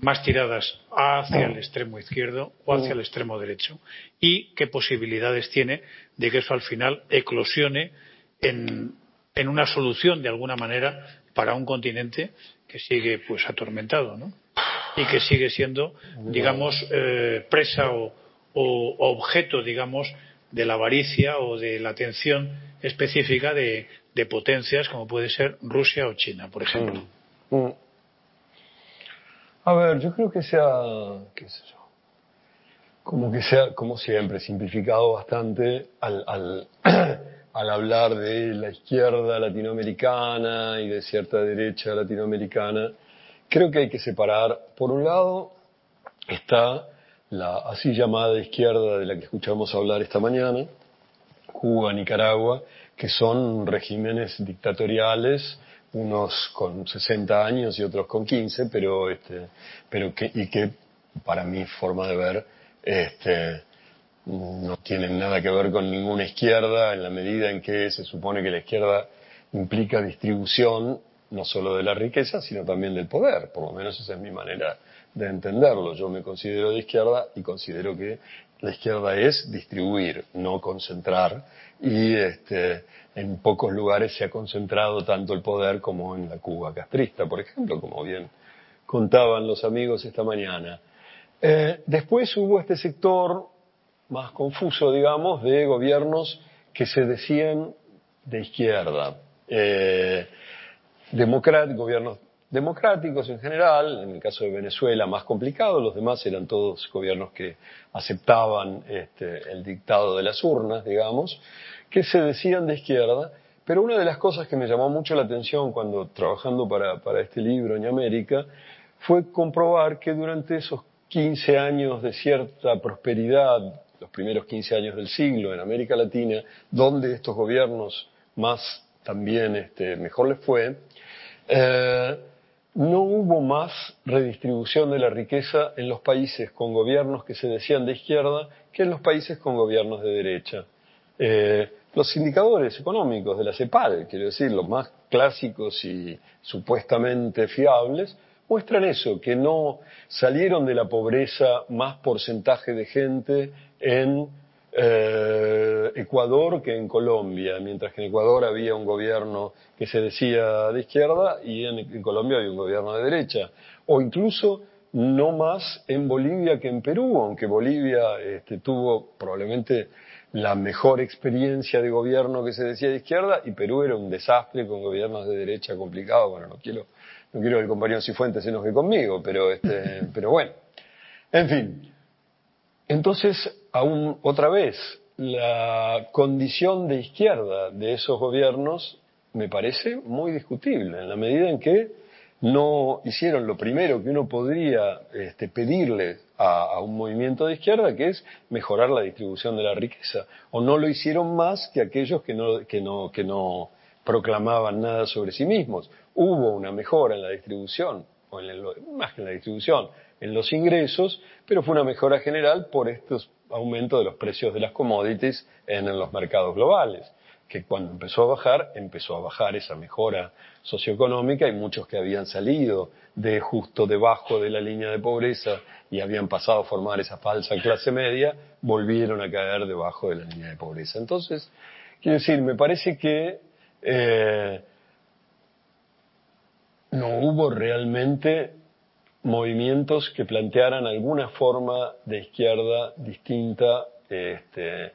Speaker 1: más tiradas hacia el extremo izquierdo o hacia el extremo derecho y qué posibilidades tiene de que eso al final eclosione en, una solución de alguna manera para un continente que sigue pues atormentado ¿no? y que sigue siendo digamos eh, presa o, objeto digamos de la avaricia o de la atención específica de, potencias como puede ser Rusia o China por ejemplo mm. Mm.
Speaker 2: A ver, yo creo que se ha, qué sé yo, como que se ha, como siempre, simplificado bastante al, al, al hablar de la izquierda latinoamericana y de cierta derecha latinoamericana. Creo que hay que separar, por un lado, está la así llamada izquierda de la que escuchamos hablar esta mañana, Cuba, Nicaragua, que son regímenes dictatoriales unos con 60 años y otros con 15, pero, este, pero que, y que para mi forma de ver, este, no tienen nada que ver con ninguna izquierda en la medida en que se supone que la izquierda implica distribución no solo de la riqueza, sino también del poder. Por lo menos esa es mi manera de entenderlo. Yo me considero de izquierda y considero que la izquierda es distribuir, no concentrar. Y este, en pocos lugares se ha concentrado tanto el poder como en la Cuba castrista, por ejemplo, como bien contaban los amigos esta mañana. Eh, después hubo este sector más confuso, digamos, de gobiernos que se decían de izquierda. Eh, gobiernos democráticos en general, en el caso de Venezuela más complicado, los demás eran todos gobiernos que aceptaban este, el dictado de las urnas, digamos, que se decían de izquierda, pero una de las cosas que me llamó mucho la atención cuando trabajando para, para este libro en América fue comprobar que durante esos 15 años de cierta prosperidad, los primeros 15 años del siglo en América Latina, donde estos gobiernos más también este, mejor les fue, eh, no hubo más redistribución de la riqueza en los países con gobiernos que se decían de izquierda que en los países con gobiernos de derecha. Eh, los indicadores económicos de la CEPAL, quiero decir, los más clásicos y supuestamente fiables, muestran eso, que no salieron de la pobreza más porcentaje de gente en eh, Ecuador que en Colombia, mientras que en Ecuador había un gobierno que se decía de izquierda y en, Colombia había un gobierno de derecha. O incluso no más en Bolivia que en Perú, aunque Bolivia este, tuvo probablemente la mejor experiencia de gobierno que se decía de izquierda y Perú era un desastre con gobiernos de derecha complicados. Bueno, no quiero, no quiero que el compañero Cifuentes se enoje conmigo, pero, este, pero bueno. En fin, entonces, aún otra vez, la condición de izquierda de esos gobiernos me parece muy discutible, en la medida en que no hicieron lo primero que uno podría este, pedirle a, un movimiento de izquierda, que es mejorar la distribución de la riqueza, o no lo hicieron más que aquellos que no, que no, que no proclamaban nada sobre sí mismos. Hubo una mejora en la distribución, o en más que en la distribución, en los ingresos, pero fue una mejora general por estos aumentos de los precios de las commodities en, los mercados globales, que cuando empezó a bajar, empezó a bajar esa mejora socioeconómica y muchos que habían salido de justo debajo de la línea de pobreza y habían pasado a formar esa falsa clase media, volvieron a caer debajo de la línea de pobreza. Entonces, quiero decir, me parece que eh, no hubo realmente movimientos que plantearan alguna forma de izquierda distinta este,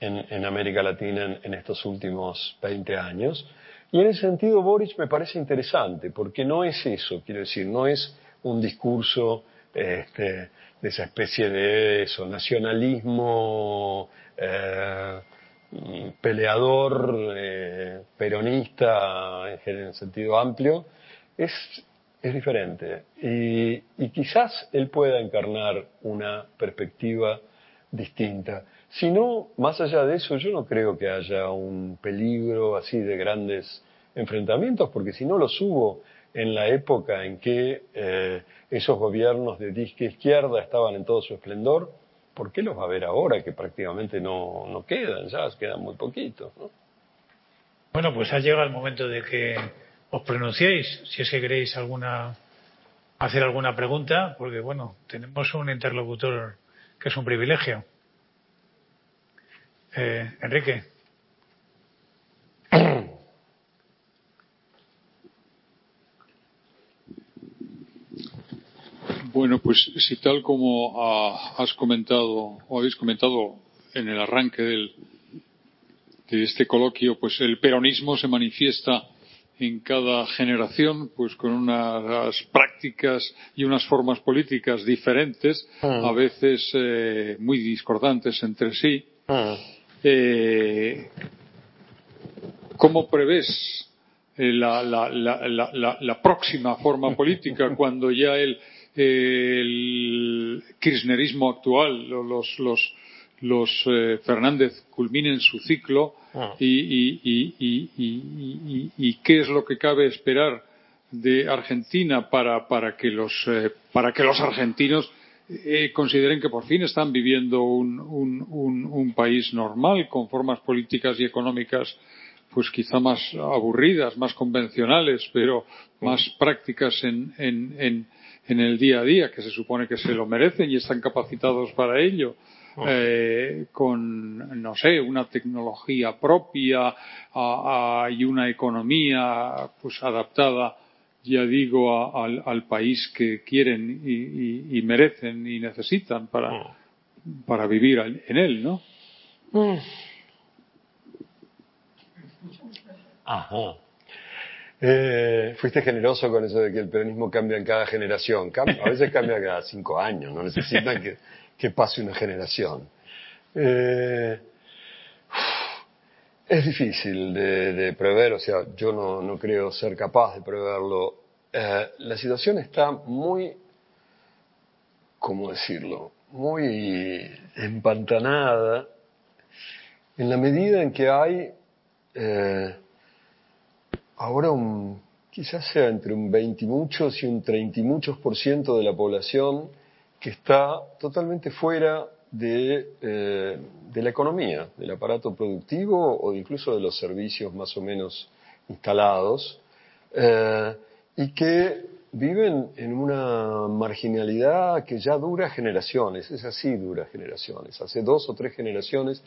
Speaker 2: en, América Latina en, estos últimos 20 años. Y en ese sentido Boric me parece interesante, porque no es eso, quiero decir, no es un discurso este, de esa especie de eso, nacionalismo eh, peleador, eh, peronista en, en sentido amplio, es es diferente. Y, quizás él pueda encarnar una perspectiva distinta. Si no, más allá de eso, yo no creo que haya un peligro así de grandes enfrentamientos, porque si no los hubo en la época en que eh, esos gobiernos de disque izquierda estaban en todo su esplendor, ¿por qué los va a ver ahora que prácticamente no, no quedan? Ya quedan muy poquitos.
Speaker 1: Bueno, pues ha llegado el momento de que os pronunciéis, si es que queréis alguna hacer alguna pregunta, porque bueno, tenemos un interlocutor que es un privilegio. Eh, Enrique.
Speaker 3: Bueno, pues si tal como has comentado o habéis comentado en el arranque de este coloquio, pues el peronismo se manifiesta en cada generación, pues con unas prácticas y unas formas políticas diferentes, ah. a veces eh, muy discordantes entre sí. Ah. Eh, ¿Cómo prevés eh, la, la, la, la, próxima forma política cuando ya el, el kirchnerismo actual, los, los, los eh, Fernández culminen su ciclo ah. y, y, qué es lo que cabe esperar de Argentina para, para, que, los, eh, para que los argentinos eh, consideren que por fin están viviendo un, un, un, país normal con formas políticas y económicas pues quizá más aburridas, más convencionales, pero más prácticas en, en, en, en el día a día, que se supone que se lo merecen y están capacitados para ello. Eh, con, no sé, una tecnología propia y una economía pues adaptada, ya digo, al, país que quieren y, merecen y necesitan para, oh. para vivir en él, ¿no? Mm.
Speaker 2: Ajá. Eh, fuiste generoso con eso de que el peronismo cambia en cada generación. a veces cambia cada cinco años, no necesitan que, que pase una generación. Eh, es difícil de, prever, o sea, yo no, creo ser capaz de preverlo. Eh, la situación está muy, ¿cómo decirlo? Muy empantanada en la medida en que hay eh, ahora un, quizás sea entre un 20 y y un 30 y muchos por ciento de la población que está totalmente fuera de, eh, de, la economía, del aparato productivo o incluso de los servicios más o menos instalados, eh, y que viven en una marginalidad que ya dura generaciones, es así, dura generaciones. Hace dos o tres generaciones,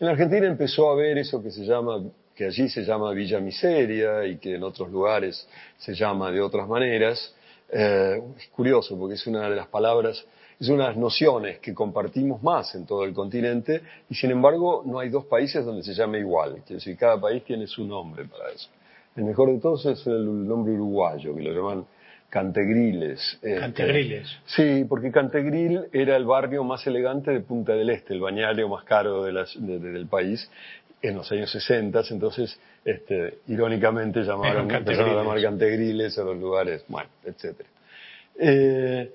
Speaker 2: en Argentina empezó a haber eso que se llama, que allí se llama Villa Miseria y que en otros lugares se llama de otras maneras. Eh, es curioso porque es una de las palabras es una de las nociones que compartimos más en todo el continente y sin embargo no hay dos países donde se llame igual. Quiere decir, cada país tiene su nombre para eso. El mejor de todos es el nombre uruguayo, que lo llaman Cantegriles.
Speaker 1: Este, Cantegriles.
Speaker 2: sí, porque Cantegril era el barrio más elegante de Punta del Este, el bañario más caro del país en los años 60, entonces, este, irónicamente llamaron, empezaron a llamar Cantegriles a los lugares, bueno, etcétera. Eh,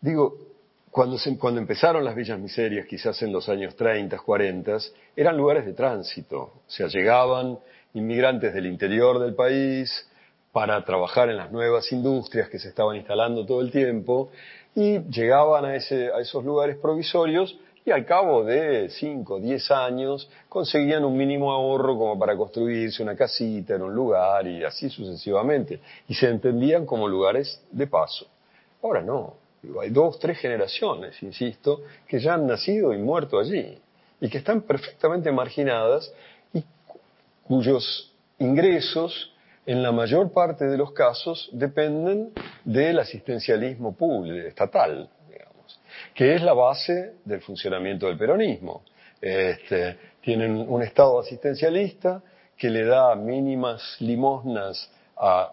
Speaker 2: digo, cuando, empezaron las villas miserias, quizás en los años 30, 40, eran lugares de tránsito. O sea, llegaban inmigrantes del interior del país para trabajar en las nuevas industrias que se estaban instalando todo el tiempo y llegaban a, a esos lugares provisorios y al cabo de 5, 10 años conseguían un mínimo ahorro como para construirse una casita en un lugar y así sucesivamente. Y se entendían como lugares de paso. Ahora no, hay dos, tres generaciones, insisto, que ya han nacido y muerto allí y que están perfectamente marginadas y cuyos ingresos en la mayor parte de los casos dependen del asistencialismo público, estatal, digamos, que es la base del funcionamiento del peronismo. Este, tienen un Estado asistencialista que le da mínimas limosnas a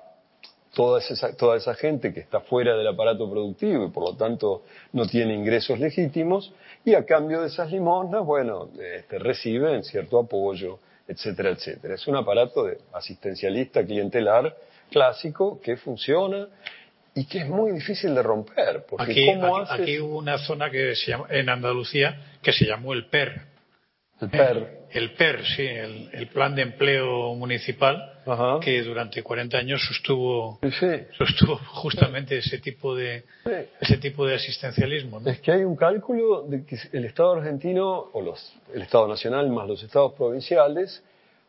Speaker 2: toda esa, toda esa gente que está fuera del aparato productivo y por lo tanto no tiene ingresos legítimos y a cambio de esas limosnas, bueno, este, reciben cierto apoyo, etcétera, etcétera. Es un aparato de asistencialista clientelar clásico que funciona y que es muy difícil de romper. Porque
Speaker 1: aquí, aquí, hubo una zona que se llama, en Andalucía que se llamó el PER,
Speaker 2: El PER.
Speaker 1: El PER, sí, el, Plan de Empleo Municipal, que durante 40 años sostuvo, sostuvo justamente ese tipo de, ese tipo de asistencialismo.
Speaker 2: Es que hay un cálculo de que el Estado argentino, o los, el Estado nacional más los estados provinciales,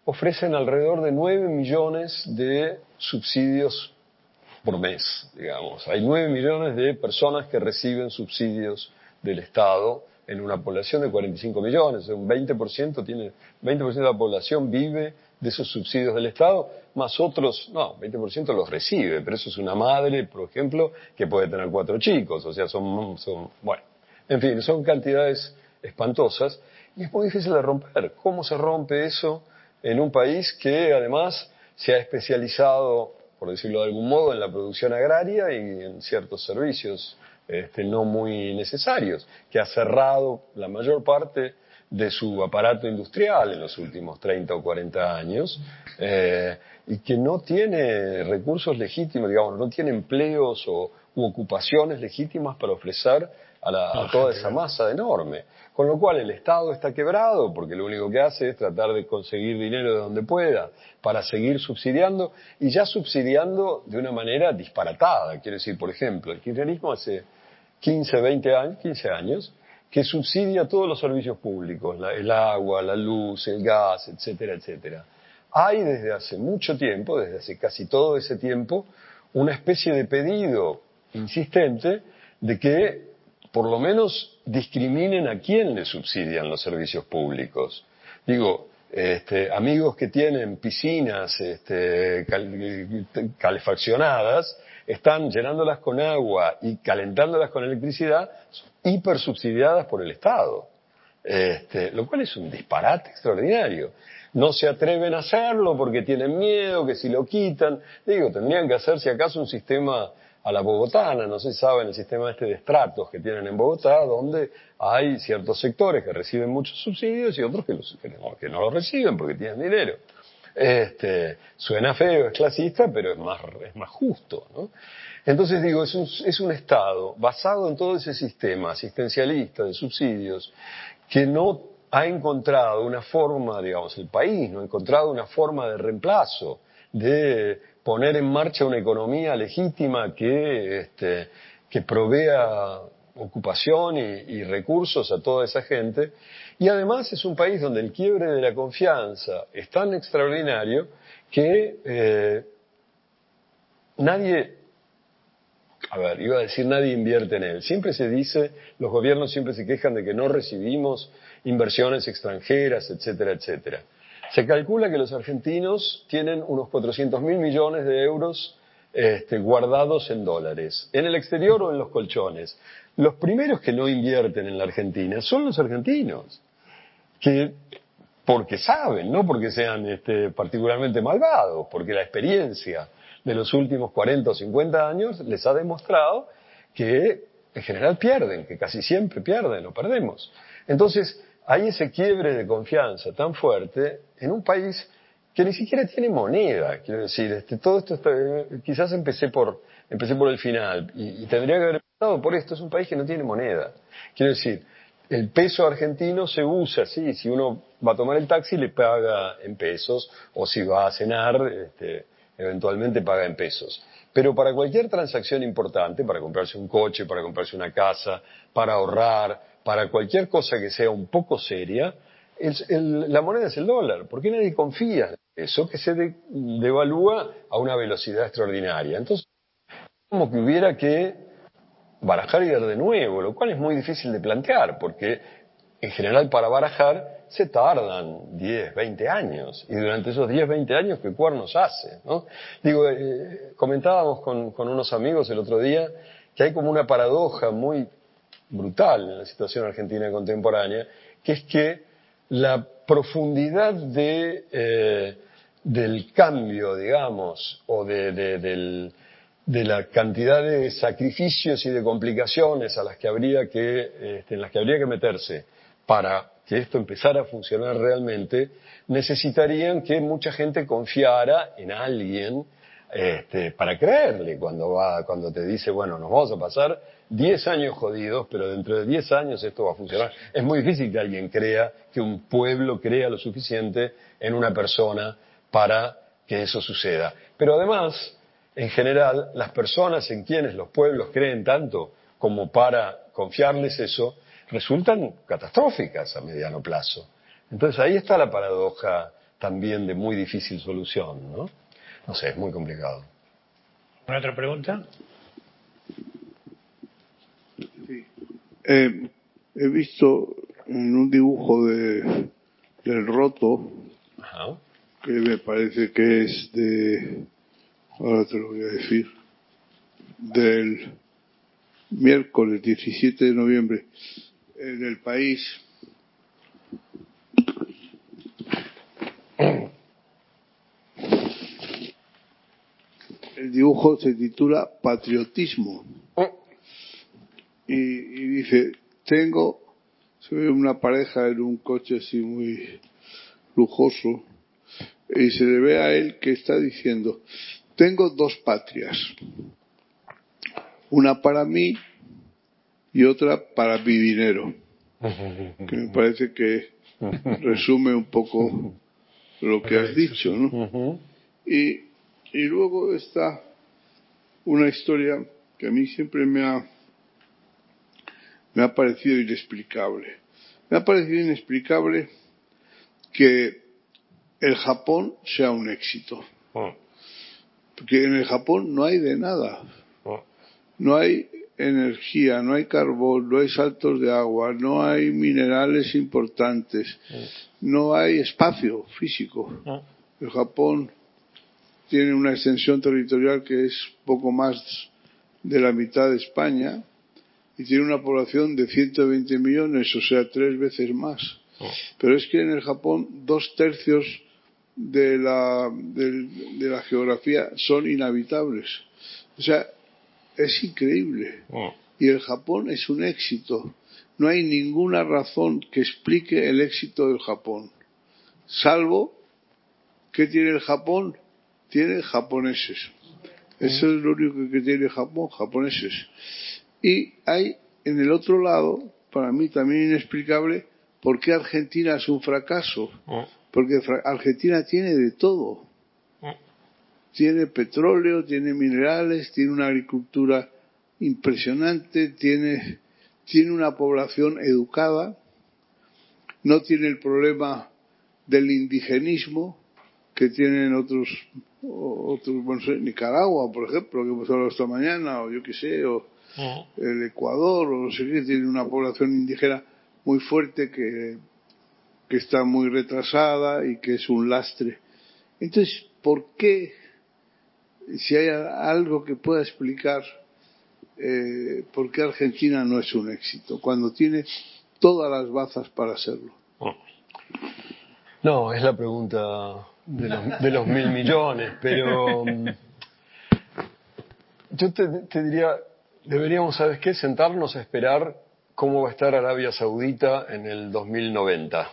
Speaker 2: ofrecen alrededor de 9 millones de subsidios por mes, digamos. Hay 9 millones de personas que reciben subsidios del Estado en una población de 45 millones, un 20% tiene 20% de la población vive de esos subsidios del Estado, más otros, no, 20% los recibe, pero eso es una madre, por ejemplo, que puede tener cuatro chicos, o sea, son, son bueno, en fin, son cantidades espantosas y es muy difícil de romper. ¿Cómo se rompe eso en un país que además se ha especializado, por decirlo de algún modo, en la producción agraria y en ciertos servicios este, no muy necesarios, que ha cerrado la mayor parte de su aparato industrial en los últimos 30 o 40 años eh, y que no tiene recursos legítimos, digamos, no tiene empleos o, u ocupaciones legítimas para ofrecer a, toda esa masa enorme. Con lo cual el Estado está quebrado porque lo único que hace es tratar de conseguir dinero de donde pueda para seguir subsidiando y ya subsidiando de una manera disparatada. Quiero decir, por ejemplo, el kirchnerismo hace 15, 20 años, 15 años que subsidia todos los servicios públicos, el agua, la luz, el gas, etcétera, etcétera. Hay desde hace mucho tiempo, desde hace casi todo ese tiempo, una especie de pedido insistente de que por lo menos discriminen a quién le subsidian los servicios públicos. Digo, este, amigos que tienen piscinas este, calefaccionadas están llenándolas con agua y calentándolas con electricidad hipersubsidiadas por el Estado. Este, lo cual es un disparate extraordinario. No se atreven a hacerlo porque tienen miedo que si lo quitan, digo, tendrían que hacer si acaso un sistema a la bogotana, no se sabe en el sistema este de estratos que tienen en Bogotá, donde hay ciertos sectores que reciben muchos subsidios y otros que, los, que, no, los reciben porque tienen dinero. Este, suena feo, es clasista, pero es más, es más justo. ¿no? Entonces digo, es un, es un Estado basado en todo ese sistema asistencialista de subsidios que no ha encontrado una forma, digamos, el país no ha encontrado una forma de reemplazo, de poner en marcha una economía legítima que, este, que provea ocupación y, recursos a toda esa gente. Y además es un país donde el quiebre de la confianza es tan extraordinario que eh, nadie, a ver, iba a decir nadie invierte en él. Siempre se dice, los gobiernos siempre se quejan de que no recibimos inversiones extranjeras, etcétera, etcétera. Se calcula que los argentinos tienen unos 400 mil millones de euros este, guardados en dólares, en el exterior o en los colchones. Los primeros que no invierten en la Argentina son los argentinos, que porque saben, no porque sean este, particularmente malvados, porque la experiencia de los últimos 40 o 50 años les ha demostrado que en general pierden, que casi siempre pierden o perdemos. Entonces, hay ese quiebre de confianza tan fuerte en un país que ni siquiera tiene moneda. Quiero decir, este, todo esto quizás empecé por, empecé por el final y, tendría que haber empezado por esto. Es un país que no tiene moneda. Quiero decir, el peso argentino se usa, sí, si uno va a tomar el taxi le paga en pesos o si va a cenar, este, eventualmente paga en pesos. Pero para cualquier transacción importante, para comprarse un coche, para comprarse una casa, para ahorrar, para cualquier cosa que sea un poco seria, la moneda es el dólar. ¿Por qué nadie confía en eso que se devalúa a una velocidad extraordinaria? Entonces, como que hubiera que barajar y dar de nuevo, lo cual es muy difícil de plantear, porque en general para barajar se tardan 10, 20 años, y durante esos 10, 20 años, ¿qué cuernos hace? ¿no? Digo, eh, comentábamos con, con unos amigos el otro día que hay como una paradoja muy brutal en la situación argentina contemporánea, que es que la profundidad de, eh, del cambio, digamos, o de, del, de, la cantidad de sacrificios y de complicaciones a las que habría que, este, en las que habría que meterse para que esto empezara a funcionar realmente, necesitarían que mucha gente confiara en alguien este, para creerle cuando va, cuando te dice, bueno, nos vamos a pasar 10 años jodidos, pero dentro de 10 años esto va a funcionar. Es muy difícil que alguien crea, que un pueblo crea lo suficiente en una persona para que eso suceda. Pero además, en general, las personas en quienes los pueblos creen tanto como para confiarles eso, resultan catastróficas a mediano plazo. Entonces ahí está la paradoja también de muy difícil solución, ¿no? No sé, es muy complicado.
Speaker 1: ¿Una otra pregunta?
Speaker 4: Sí. Eh, he visto en un dibujo de, del roto, que me parece que es de, ahora te lo voy a decir, del miércoles 17 de noviembre, en el país. El dibujo se titula Patriotismo. Y, y dice, tengo, se ve una pareja en un coche así muy lujoso, y se le ve a él que está diciendo, tengo dos patrias, una para mí y otra para mi dinero, que me parece que resume un poco lo que has dicho, ¿no? Y, y luego está una historia que a mí siempre me ha, me ha parecido inexplicable. Me ha parecido inexplicable que el Japón sea un éxito. Porque en el Japón no hay de nada. No hay energía, no hay carbón, no hay saltos de agua, no hay minerales importantes, no hay espacio físico. El Japón tiene una extensión territorial que es poco más de la mitad de España y tiene una población de 120 millones, o sea, tres veces más. Pero es que en el Japón dos tercios de la, de la geografía son inhabitables. O sea, es increíble. Oh. Y el Japón es un éxito. No hay ninguna razón que explique el éxito del Japón. Salvo, ¿qué tiene el Japón? Tiene japoneses. Eso es lo único que tiene Japón, japoneses. Y hay en el otro lado, para mí también inexplicable, por qué Argentina es un fracaso. Oh. Porque Argentina tiene de todo tiene petróleo, tiene minerales, tiene una agricultura impresionante, tiene, tiene una población educada, no tiene el problema del indigenismo que tienen otros, otros bueno, Nicaragua, por ejemplo, que hemos hablado esta mañana, o yo qué sé, o el Ecuador, o no sé qué, tiene una población indígena muy fuerte que, que está muy retrasada y que es un lastre. Entonces, ¿por qué si hay algo que pueda explicar eh, por qué Argentina no es un éxito, cuando tiene todas las bazas para serlo.
Speaker 2: No, es la pregunta de los, mil millones, pero mm, yo te, diría, deberíamos, ¿sabes qué? Sentarnos a esperar cómo va a estar Arabia Saudita en el 2090.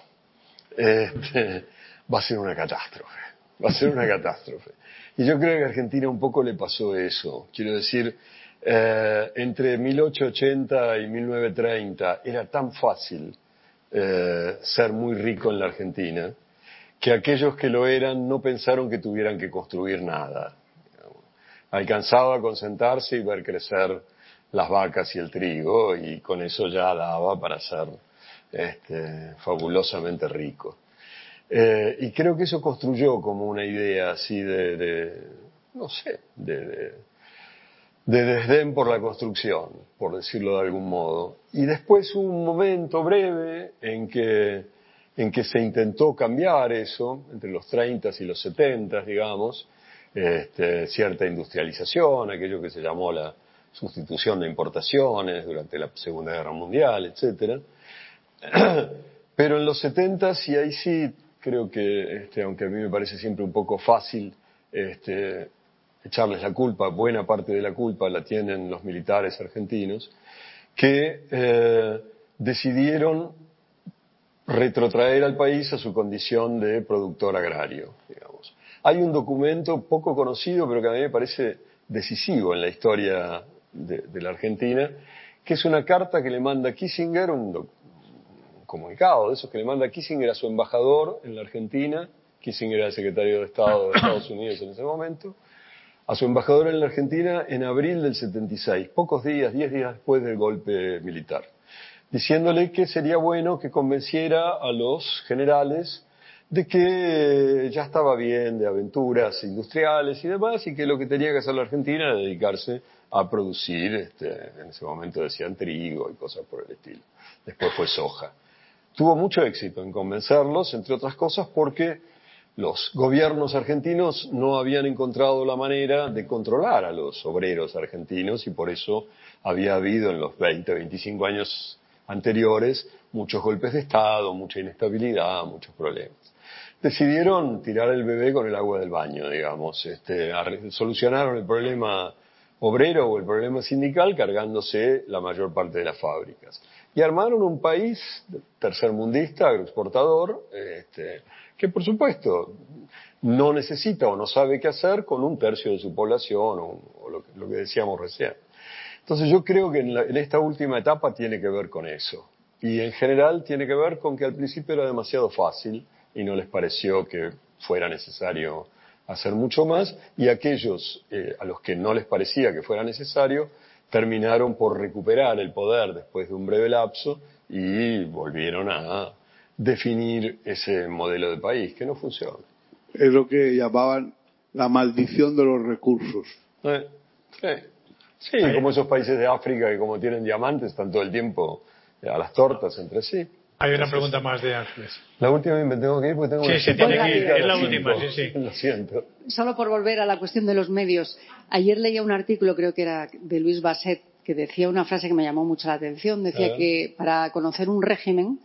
Speaker 2: Este, va a ser una catástrofe, va a ser una catástrofe. Y yo creo que a Argentina un poco le pasó eso. Quiero decir, eh, entre 1880 y 1930 era tan fácil eh, ser muy rico en la Argentina que aquellos que lo eran no pensaron que tuvieran que construir nada. Alcanzaba con sentarse y ver crecer las vacas y el trigo y con eso ya daba para ser este, fabulosamente rico. Eh, y creo que eso construyó como una idea así de, no sé, de, de, desdén por la construcción, por decirlo de algún modo. Y después un momento breve en que, en que se intentó cambiar eso, entre los 30 y los 70, digamos, este, cierta industrialización, aquello que se llamó la sustitución de importaciones durante la Segunda Guerra Mundial, etcétera. Pero en los 70 y ahí sí creo que, este, aunque a mí me parece siempre un poco fácil este, echarles la culpa, buena parte de la culpa la tienen los militares argentinos, que eh, decidieron retrotraer al país a su condición de productor agrario, digamos. Hay un documento poco conocido, pero que a mí me parece decisivo en la historia de, la Argentina, que es una carta que le manda Kissinger, un, comunicado de esos que le manda Kissinger a su embajador en la Argentina, Kissinger era el secretario de Estado de Estados Unidos en ese momento, a su embajador en la Argentina en abril del 76, pocos días, diez días después del golpe militar, diciéndole que sería bueno que convenciera a los generales de que ya estaba bien de aventuras industriales y demás, y que lo que tenía que hacer la Argentina era dedicarse a producir, este, en ese momento decían trigo y cosas por el estilo. Después fue soja. Tuvo mucho éxito en convencerlos, entre otras cosas, porque los gobiernos argentinos no habían encontrado la manera de controlar a los obreros argentinos y por eso había habido en los 20, 25 años anteriores muchos golpes de Estado, mucha inestabilidad, muchos problemas. Decidieron tirar el bebé con el agua del baño, digamos. Este, solucionaron el problema obrero o el problema sindical cargándose la mayor parte de las fábricas. Y armaron un país tercermundista, agroexportador, este, que por supuesto no necesita o no sabe qué hacer con un tercio de su población o, lo, que, decíamos recién. Entonces yo creo que en, esta última etapa tiene que ver con eso. Y en general tiene que ver con que al principio era demasiado fácil y no les pareció que fuera necesario hacer mucho más y aquellos eh, a los que no les parecía que fuera necesario terminaron por recuperar el poder después de un breve lapso y volvieron a definir ese modelo de país que no funciona.
Speaker 4: Es lo que llamaban la maldición de los recursos.
Speaker 2: Eh, sí, como esos países de África que como tienen diamantes están todo el tiempo a las tortas entre sí.
Speaker 1: Hay una pregunta más de Ángeles.
Speaker 2: La última me tengo que ir porque tengo
Speaker 1: Sí, sí, tiene que ir. Es la última, sí, sí.
Speaker 2: Lo siento.
Speaker 5: Solo por volver a la cuestión de los medios. Ayer leía un artículo, creo que era de Luis Basset, que decía una frase que me llamó mucho la atención. Decía que para conocer un régimen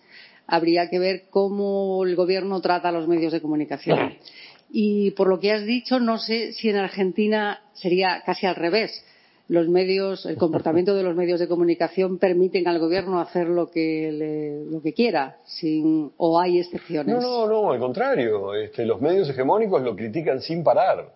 Speaker 5: habría que ver cómo el gobierno trata a los medios de comunicación. Y por lo que has dicho, no sé si en Argentina sería casi al revés. Los medios, el comportamiento de los medios de comunicación permiten al gobierno hacer lo que, lo que quiera, sin, o hay excepciones.
Speaker 2: No, no, no, al contrario. Este, los medios hegemónicos lo critican sin parar,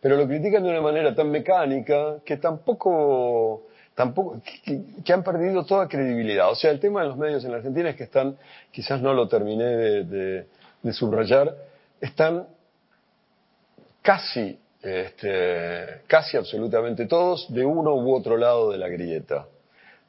Speaker 2: pero lo critican de una manera tan mecánica que tampoco tampoco, que, han perdido toda credibilidad. O sea, el tema de los medios en Argentina es que están, quizás no lo terminé de, subrayar, están casi, este, casi absolutamente todos de uno u otro lado de la grieta.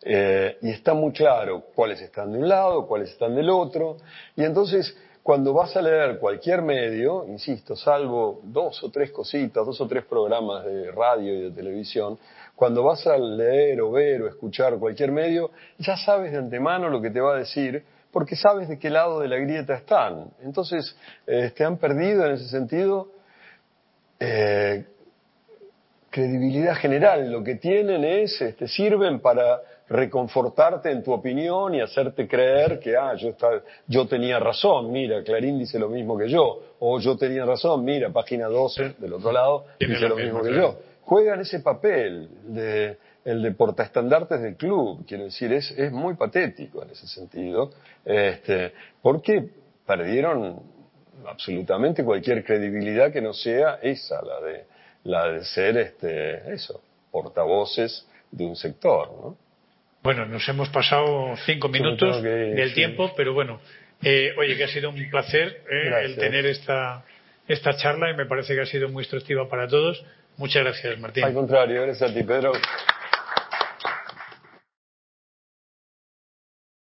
Speaker 2: Eh, y está muy claro cuáles están de un lado, cuáles están del otro. Y entonces, cuando vas a leer cualquier medio, insisto, salvo dos o tres cositas, dos o tres programas de radio y de televisión, cuando vas a leer o ver o escuchar cualquier medio, ya sabes de antemano lo que te va a decir, porque sabes de qué lado de la grieta están. Entonces, te este, han perdido en ese sentido eh, credibilidad general. Lo que tienen es, este, sirven para reconfortarte en tu opinión y hacerte creer que, ah, yo, yo tenía razón, mira, Clarín dice lo mismo que yo, o yo tenía razón, mira, página 12 del otro lado dice lo mismo que yo. Juegan ese papel de el de portaestandartes del club, quiero decir, es, es muy patético en ese sentido, este, porque perdieron absolutamente cualquier credibilidad que no sea esa, la de, la de ser este, eso, portavoces de un sector, ¿no?
Speaker 1: Bueno, nos hemos pasado cinco minutos del tiempo, pero bueno, eh, oye, que ha sido un placer eh, el tener esta, esta charla y me parece que ha sido muy instructiva para todos. Muchas gracias, Martín.
Speaker 2: Al contrario, gracias a ti, Pedro.